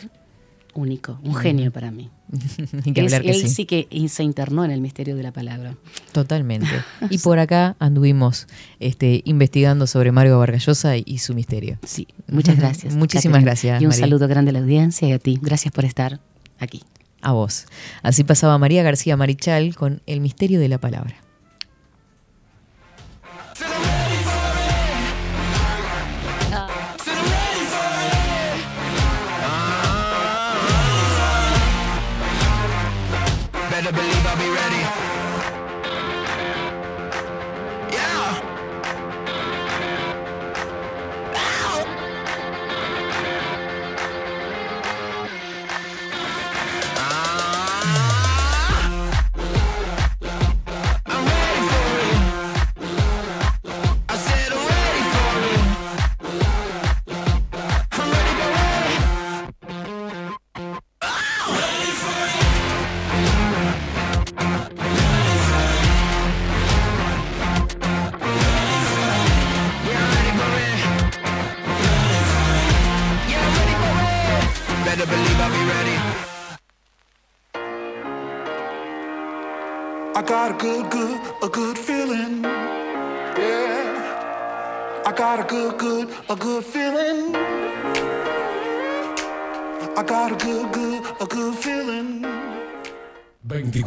único, un genio para mí. Que Es- hablar que él sí. sí que se internó en el misterio de la palabra. Totalmente. Y por acá anduvimos este, investigando sobre Mario Vargallosa y, y su misterio. Sí, muchas gracias. Muchísimas gracias, Y un María. saludo grande a la audiencia y a ti. Gracias por estar aquí. A vos. Así pasaba María García Marichal con El misterio de la palabra.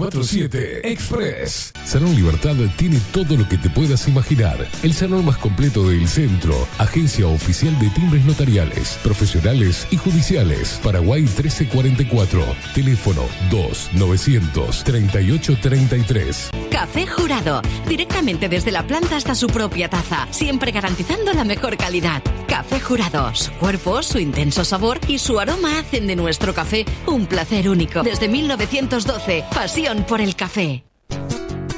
24-7 Express. Salón Libertad tiene todo lo que te puedas imaginar. El salón más completo del centro. Agencia oficial de timbres notariales, profesionales y judiciales. Paraguay 1344. Teléfono 2 900 3833. Café Jurado. Directamente desde la planta hasta su propia taza. Siempre garantizando la mejor calidad. Café Jurado. Su cuerpo, su intenso sabor y su aroma hacen de nuestro café un placer único. Desde 1912. Pasión por el café.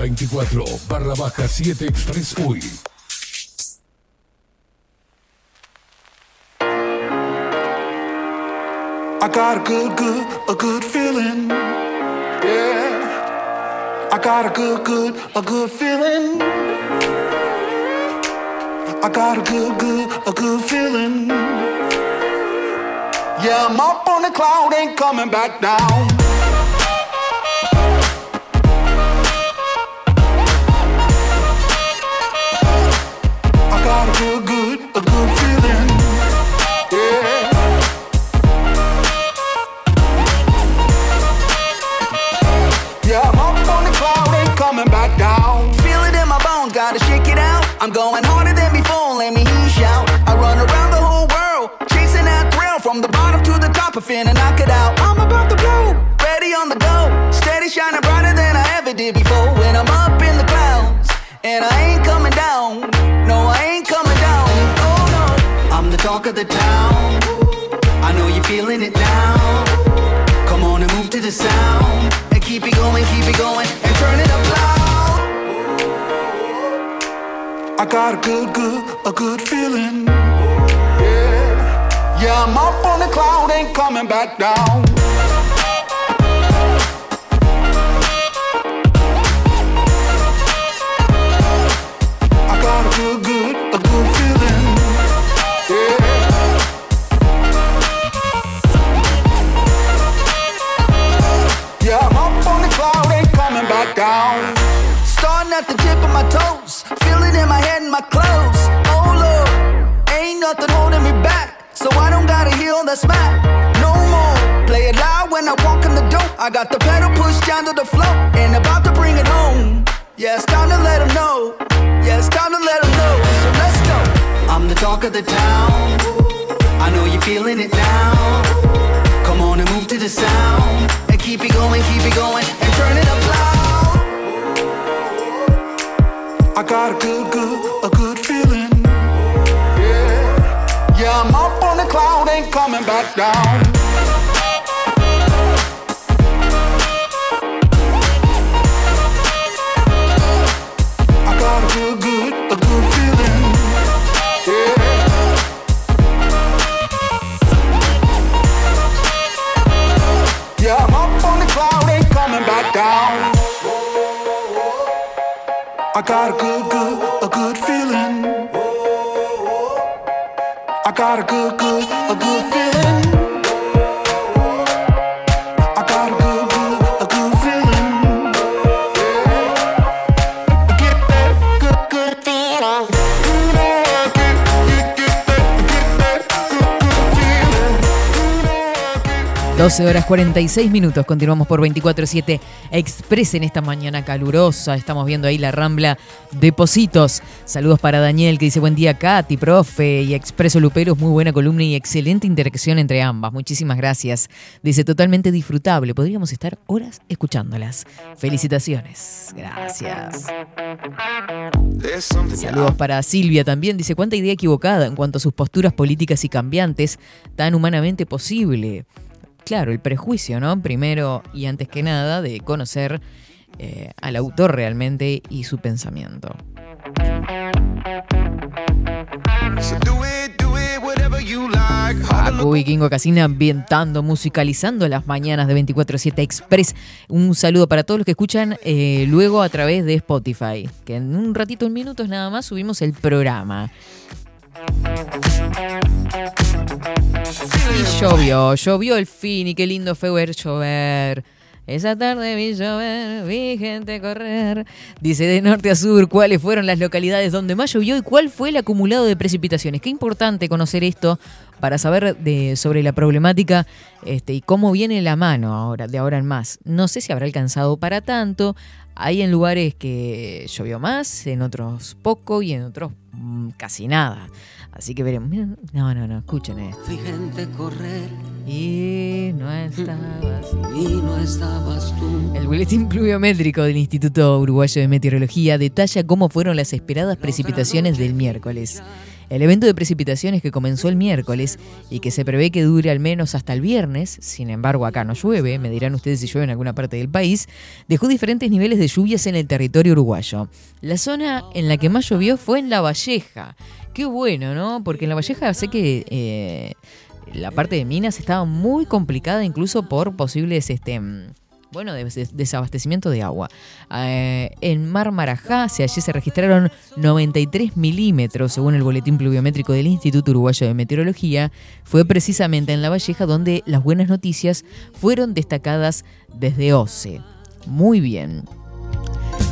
24 barra baja 7 Express UI. I got a good, good, a good feeling. Yeah. I got a good, good, a good feeling. I got a good, good, a good feeling. Yeah, I'm up on the cloud, ain't coming back down. I'm going harder than before, let me hear you shout. I run around the whole world, chasing that thrill from the bottom to the top, I finna knock it out. I'm about to blow, ready on the go, steady shining brighter than I ever did before. When I'm up in the clouds, and I ain't coming down, no, I ain't coming down. Oh no, I'm the talk of the town. I know you're feeling it now. Come on and move to the sound, and keep it going, keep it going, and turn it up I got a good, good, a good feeling. Yeah, yeah, I'm up on the cloud, ain't coming back down. I got a good, good, a good feeling. Yeah, yeah, I'm up on the cloud, ain't coming back down. Starting at the tip of my toes, it in my head and my clothes. Oh Lord, ain't nothing holding me back, so I don't gotta heal the smack no more. Play it loud when I walk in the door. I got the pedal pushed down to the floor and about to bring it home. Yeah, it's time to let them know. Yeah, it's time to let them know. So let's go. I'm the talk of the town. I know you're feeling it now. Come on and move to the sound. And keep it going, keep it going, and turn it up loud. I got a good, good, a good feeling. Yeah, yeah, I'm up on cloud, ain't coming back down. I got a good, good, a good feeling. Got a good, good, a good feeling. I got a good, good, a good feeling. 12 horas 46 minutos, continuamos por 24-7 Express en esta mañana calurosa. Estamos viendo ahí la rambla de Positos. Saludos para Daniel que dice buen día Katy, profe y Expreso Luperos, muy buena columna y excelente interacción entre ambas. Muchísimas gracias. Dice totalmente disfrutable. Podríamos estar horas escuchándolas. Felicitaciones. Gracias. Saludos para Silvia también. Dice cuánta idea equivocada en cuanto a sus posturas políticas y cambiantes, tan humanamente posible claro, el prejuicio, ¿no? Primero y antes que nada, de conocer eh, al autor realmente y su pensamiento. Paco Vikingo Casina ambientando, musicalizando las mañanas de 24-7 Express. Un saludo para todos los que escuchan eh, luego a través de Spotify, que en un ratito, un minutos nada más, subimos el programa. Y llovió, llovió el fin y qué lindo fue ver llover. Esa tarde vi llover, vi gente correr. Dice de norte a sur cuáles fueron las localidades donde más llovió y cuál fue el acumulado de precipitaciones. Qué importante conocer esto para saber sobre la problemática este, y cómo viene la mano ahora, de ahora en más. No sé si habrá alcanzado para tanto. Hay en lugares que llovió más, en otros poco y en otros casi nada. Así que veremos. No, no, no, escuchen esto. Gente correr Y no estabas. y no estabas tú. El boletín pluviométrico del Instituto Uruguayo de Meteorología detalla cómo fueron las esperadas precipitaciones del miércoles. El evento de precipitaciones que comenzó el miércoles y que se prevé que dure al menos hasta el viernes, sin embargo acá no llueve, me dirán ustedes si llueve en alguna parte del país, dejó diferentes niveles de lluvias en el territorio uruguayo. La zona en la que más llovió fue en La Valleja. Qué bueno, ¿no? Porque en La Valleja sé que eh, la parte de Minas estaba muy complicada incluso por posibles... Este, bueno, de- de- desabastecimiento de agua. Eh, en Mar Marajá, se- allí se registraron 93 milímetros, según el boletín pluviométrico del Instituto Uruguayo de Meteorología. Fue precisamente en La Valleja donde las buenas noticias fueron destacadas desde OCE. Muy bien.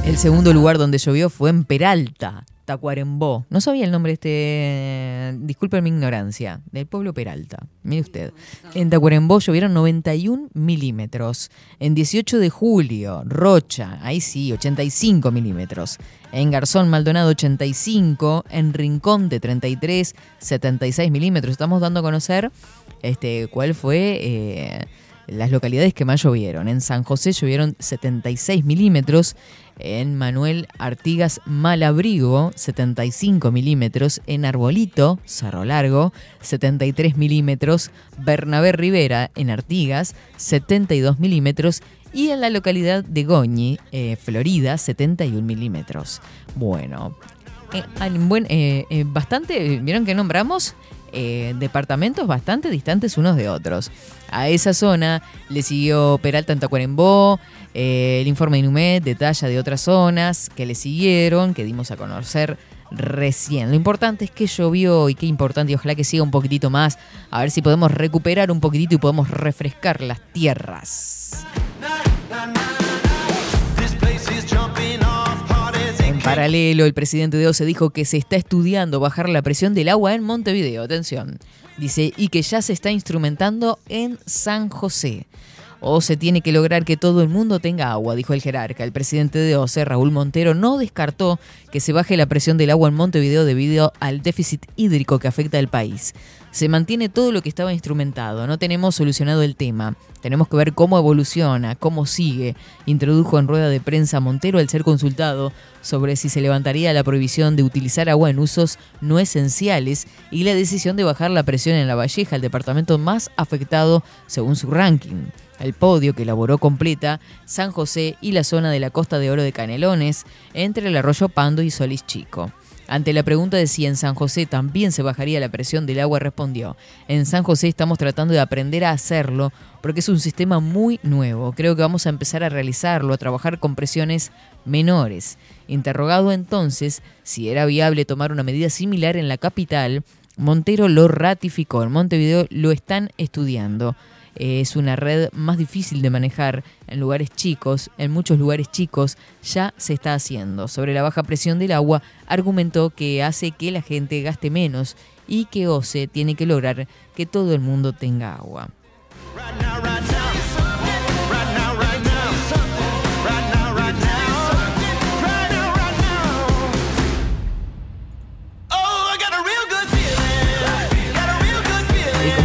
El segundo lugar donde llovió fue en Peralta, Tacuarembó. No sabía el nombre este. Disculpen mi ignorancia. Del pueblo Peralta. Mire usted. En Tacuarembó llovieron 91 milímetros. En 18 de julio, Rocha, ahí sí, 85 milímetros. En Garzón Maldonado, 85. En Rincón de 33, 76 milímetros. Estamos dando a conocer este, cuál fue. eh, las localidades que más llovieron. En San José llovieron 76 milímetros. En Manuel Artigas Malabrigo, 75 milímetros. En Arbolito, Cerro Largo, 73 milímetros. Bernabé Rivera, en Artigas, 72 milímetros. Y en la localidad de Goñi, eh, Florida, 71 milímetros. Bueno, eh, eh, bastante, vieron que nombramos eh, departamentos bastante distantes unos de otros. A esa zona le siguió Peralta en Tacuarembó, eh, el informe de Inumet detalla de otras zonas que le siguieron, que dimos a conocer recién. Lo importante es que llovió y qué importante, y ojalá que siga un poquitito más, a ver si podemos recuperar un poquitito y podemos refrescar las tierras. Paralelo, el presidente de OCE dijo que se está estudiando bajar la presión del agua en Montevideo. Atención. Dice, y que ya se está instrumentando en San José. O se tiene que lograr que todo el mundo tenga agua, dijo el jerarca. El presidente de OCE, Raúl Montero, no descartó que se baje la presión del agua en Montevideo debido al déficit hídrico que afecta al país. Se mantiene todo lo que estaba instrumentado, no tenemos solucionado el tema. Tenemos que ver cómo evoluciona, cómo sigue, introdujo en rueda de prensa Montero al ser consultado sobre si se levantaría la prohibición de utilizar agua en usos no esenciales y la decisión de bajar la presión en La Valleja, el departamento más afectado según su ranking. El podio que elaboró completa San José y la zona de la Costa de Oro de Canelones, entre el arroyo Pando y Solís Chico. Ante la pregunta de si en San José también se bajaría la presión del agua, respondió, en San José estamos tratando de aprender a hacerlo porque es un sistema muy nuevo. Creo que vamos a empezar a realizarlo, a trabajar con presiones menores. Interrogado entonces si era viable tomar una medida similar en la capital, Montero lo ratificó. En Montevideo lo están estudiando es una red más difícil de manejar en lugares chicos, en muchos lugares chicos ya se está haciendo. Sobre la baja presión del agua, argumentó que hace que la gente gaste menos y que OCE tiene que lograr que todo el mundo tenga agua.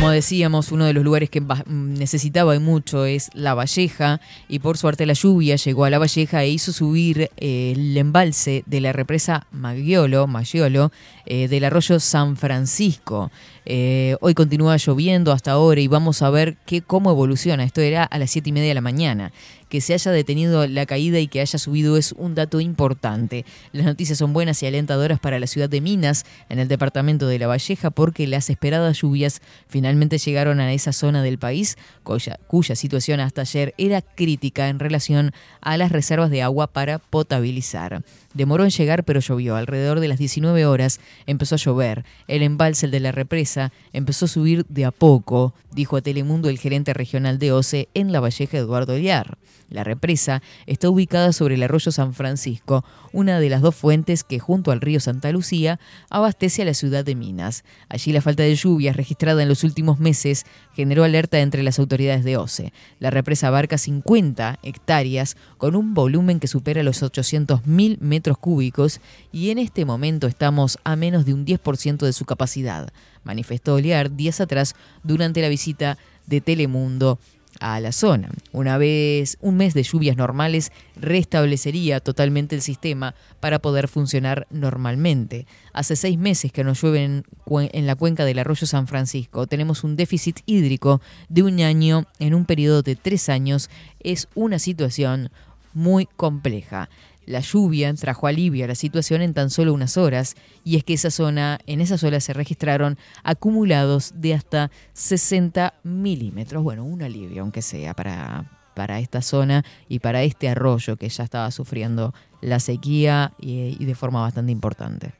Como decíamos, uno de los lugares que necesitaba mucho es La Valleja y por suerte la lluvia llegó a La Valleja e hizo subir eh, el embalse de la represa Maggiolo, Maggiolo eh, del arroyo San Francisco. Eh, hoy continúa lloviendo hasta ahora y vamos a ver qué, cómo evoluciona. Esto era a las 7 y media de la mañana. Que se haya detenido la caída y que haya subido es un dato importante. Las noticias son buenas y alentadoras para la ciudad de Minas, en el departamento de La Valleja, porque las esperadas lluvias finalmente llegaron a esa zona del país, cuya, cuya situación hasta ayer era crítica en relación a las reservas de agua para potabilizar. Demoró en llegar, pero llovió. Alrededor de las 19 horas empezó a llover. El embalse de la represa empezó a subir de a poco, dijo a Telemundo el gerente regional de OCE en La Valleja, Eduardo Liar. La represa está ubicada sobre el arroyo San Francisco, una de las dos fuentes que junto al río Santa Lucía abastece a la ciudad de Minas. Allí la falta de lluvias registrada en los últimos meses generó alerta entre las autoridades de OCE. La represa abarca 50 hectáreas con un volumen que supera los 800.000 metros cúbicos y en este momento estamos a menos de un 10% de su capacidad, manifestó Oliar días atrás durante la visita de Telemundo a la zona. Una vez un mes de lluvias normales restablecería totalmente el sistema para poder funcionar normalmente. Hace seis meses que no llueve en, en, la cuenca del arroyo San Francisco. Tenemos un déficit hídrico de un año en un periodo de tres años. Es una situación muy compleja. La lluvia trajo alivio a la situación en tan solo unas horas, y es que esa zona, en esas horas se registraron acumulados de hasta 60 milímetros. Bueno, un alivio, aunque sea para, para esta zona y para este arroyo que ya estaba sufriendo la sequía y, y de forma bastante importante.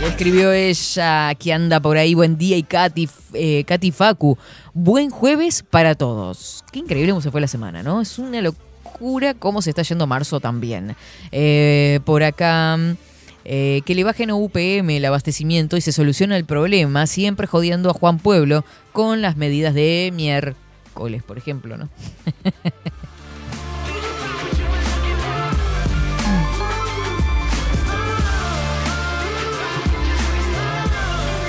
Y escribió ella que anda por ahí, buen día, y Katy, eh, Katy Facu, buen jueves para todos. Qué increíble cómo se fue la semana, ¿no? Es una locura cómo se está yendo marzo también. Eh, por acá... Eh, que le bajen a UPM el abastecimiento y se soluciona el problema, siempre jodiendo a Juan Pueblo con las medidas de miércoles, por ejemplo, ¿no?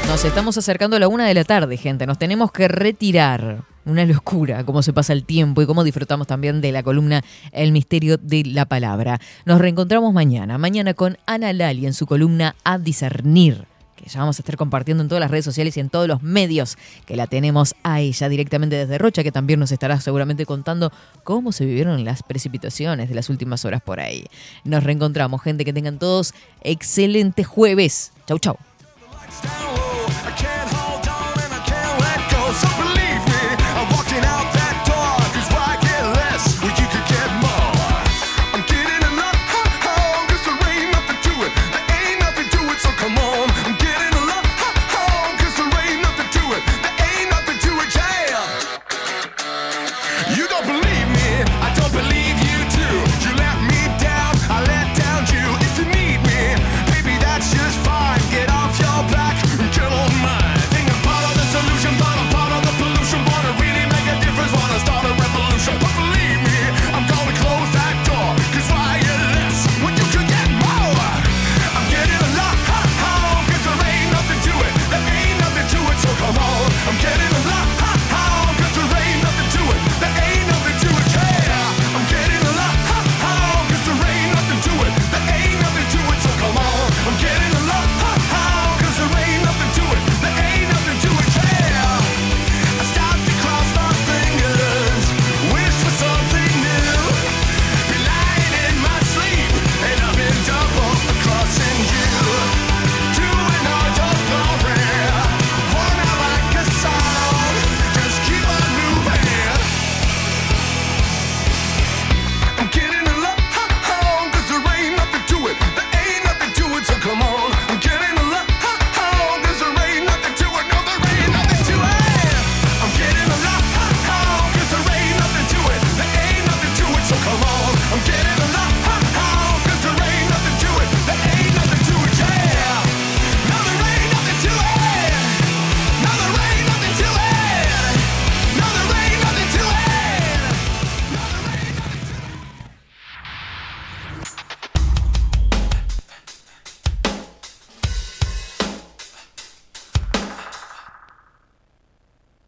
Nos estamos acercando a la una de la tarde, gente. Nos tenemos que retirar. Una locura cómo se pasa el tiempo y cómo disfrutamos también de la columna El misterio de la palabra. Nos reencontramos mañana. Mañana con Ana Lali en su columna A discernir que ya vamos a estar compartiendo en todas las redes sociales y en todos los medios que la tenemos a ella directamente desde Rocha, que también nos estará seguramente contando cómo se vivieron las precipitaciones de las últimas horas por ahí. Nos reencontramos, gente, que tengan todos excelente jueves. Chau, chau. So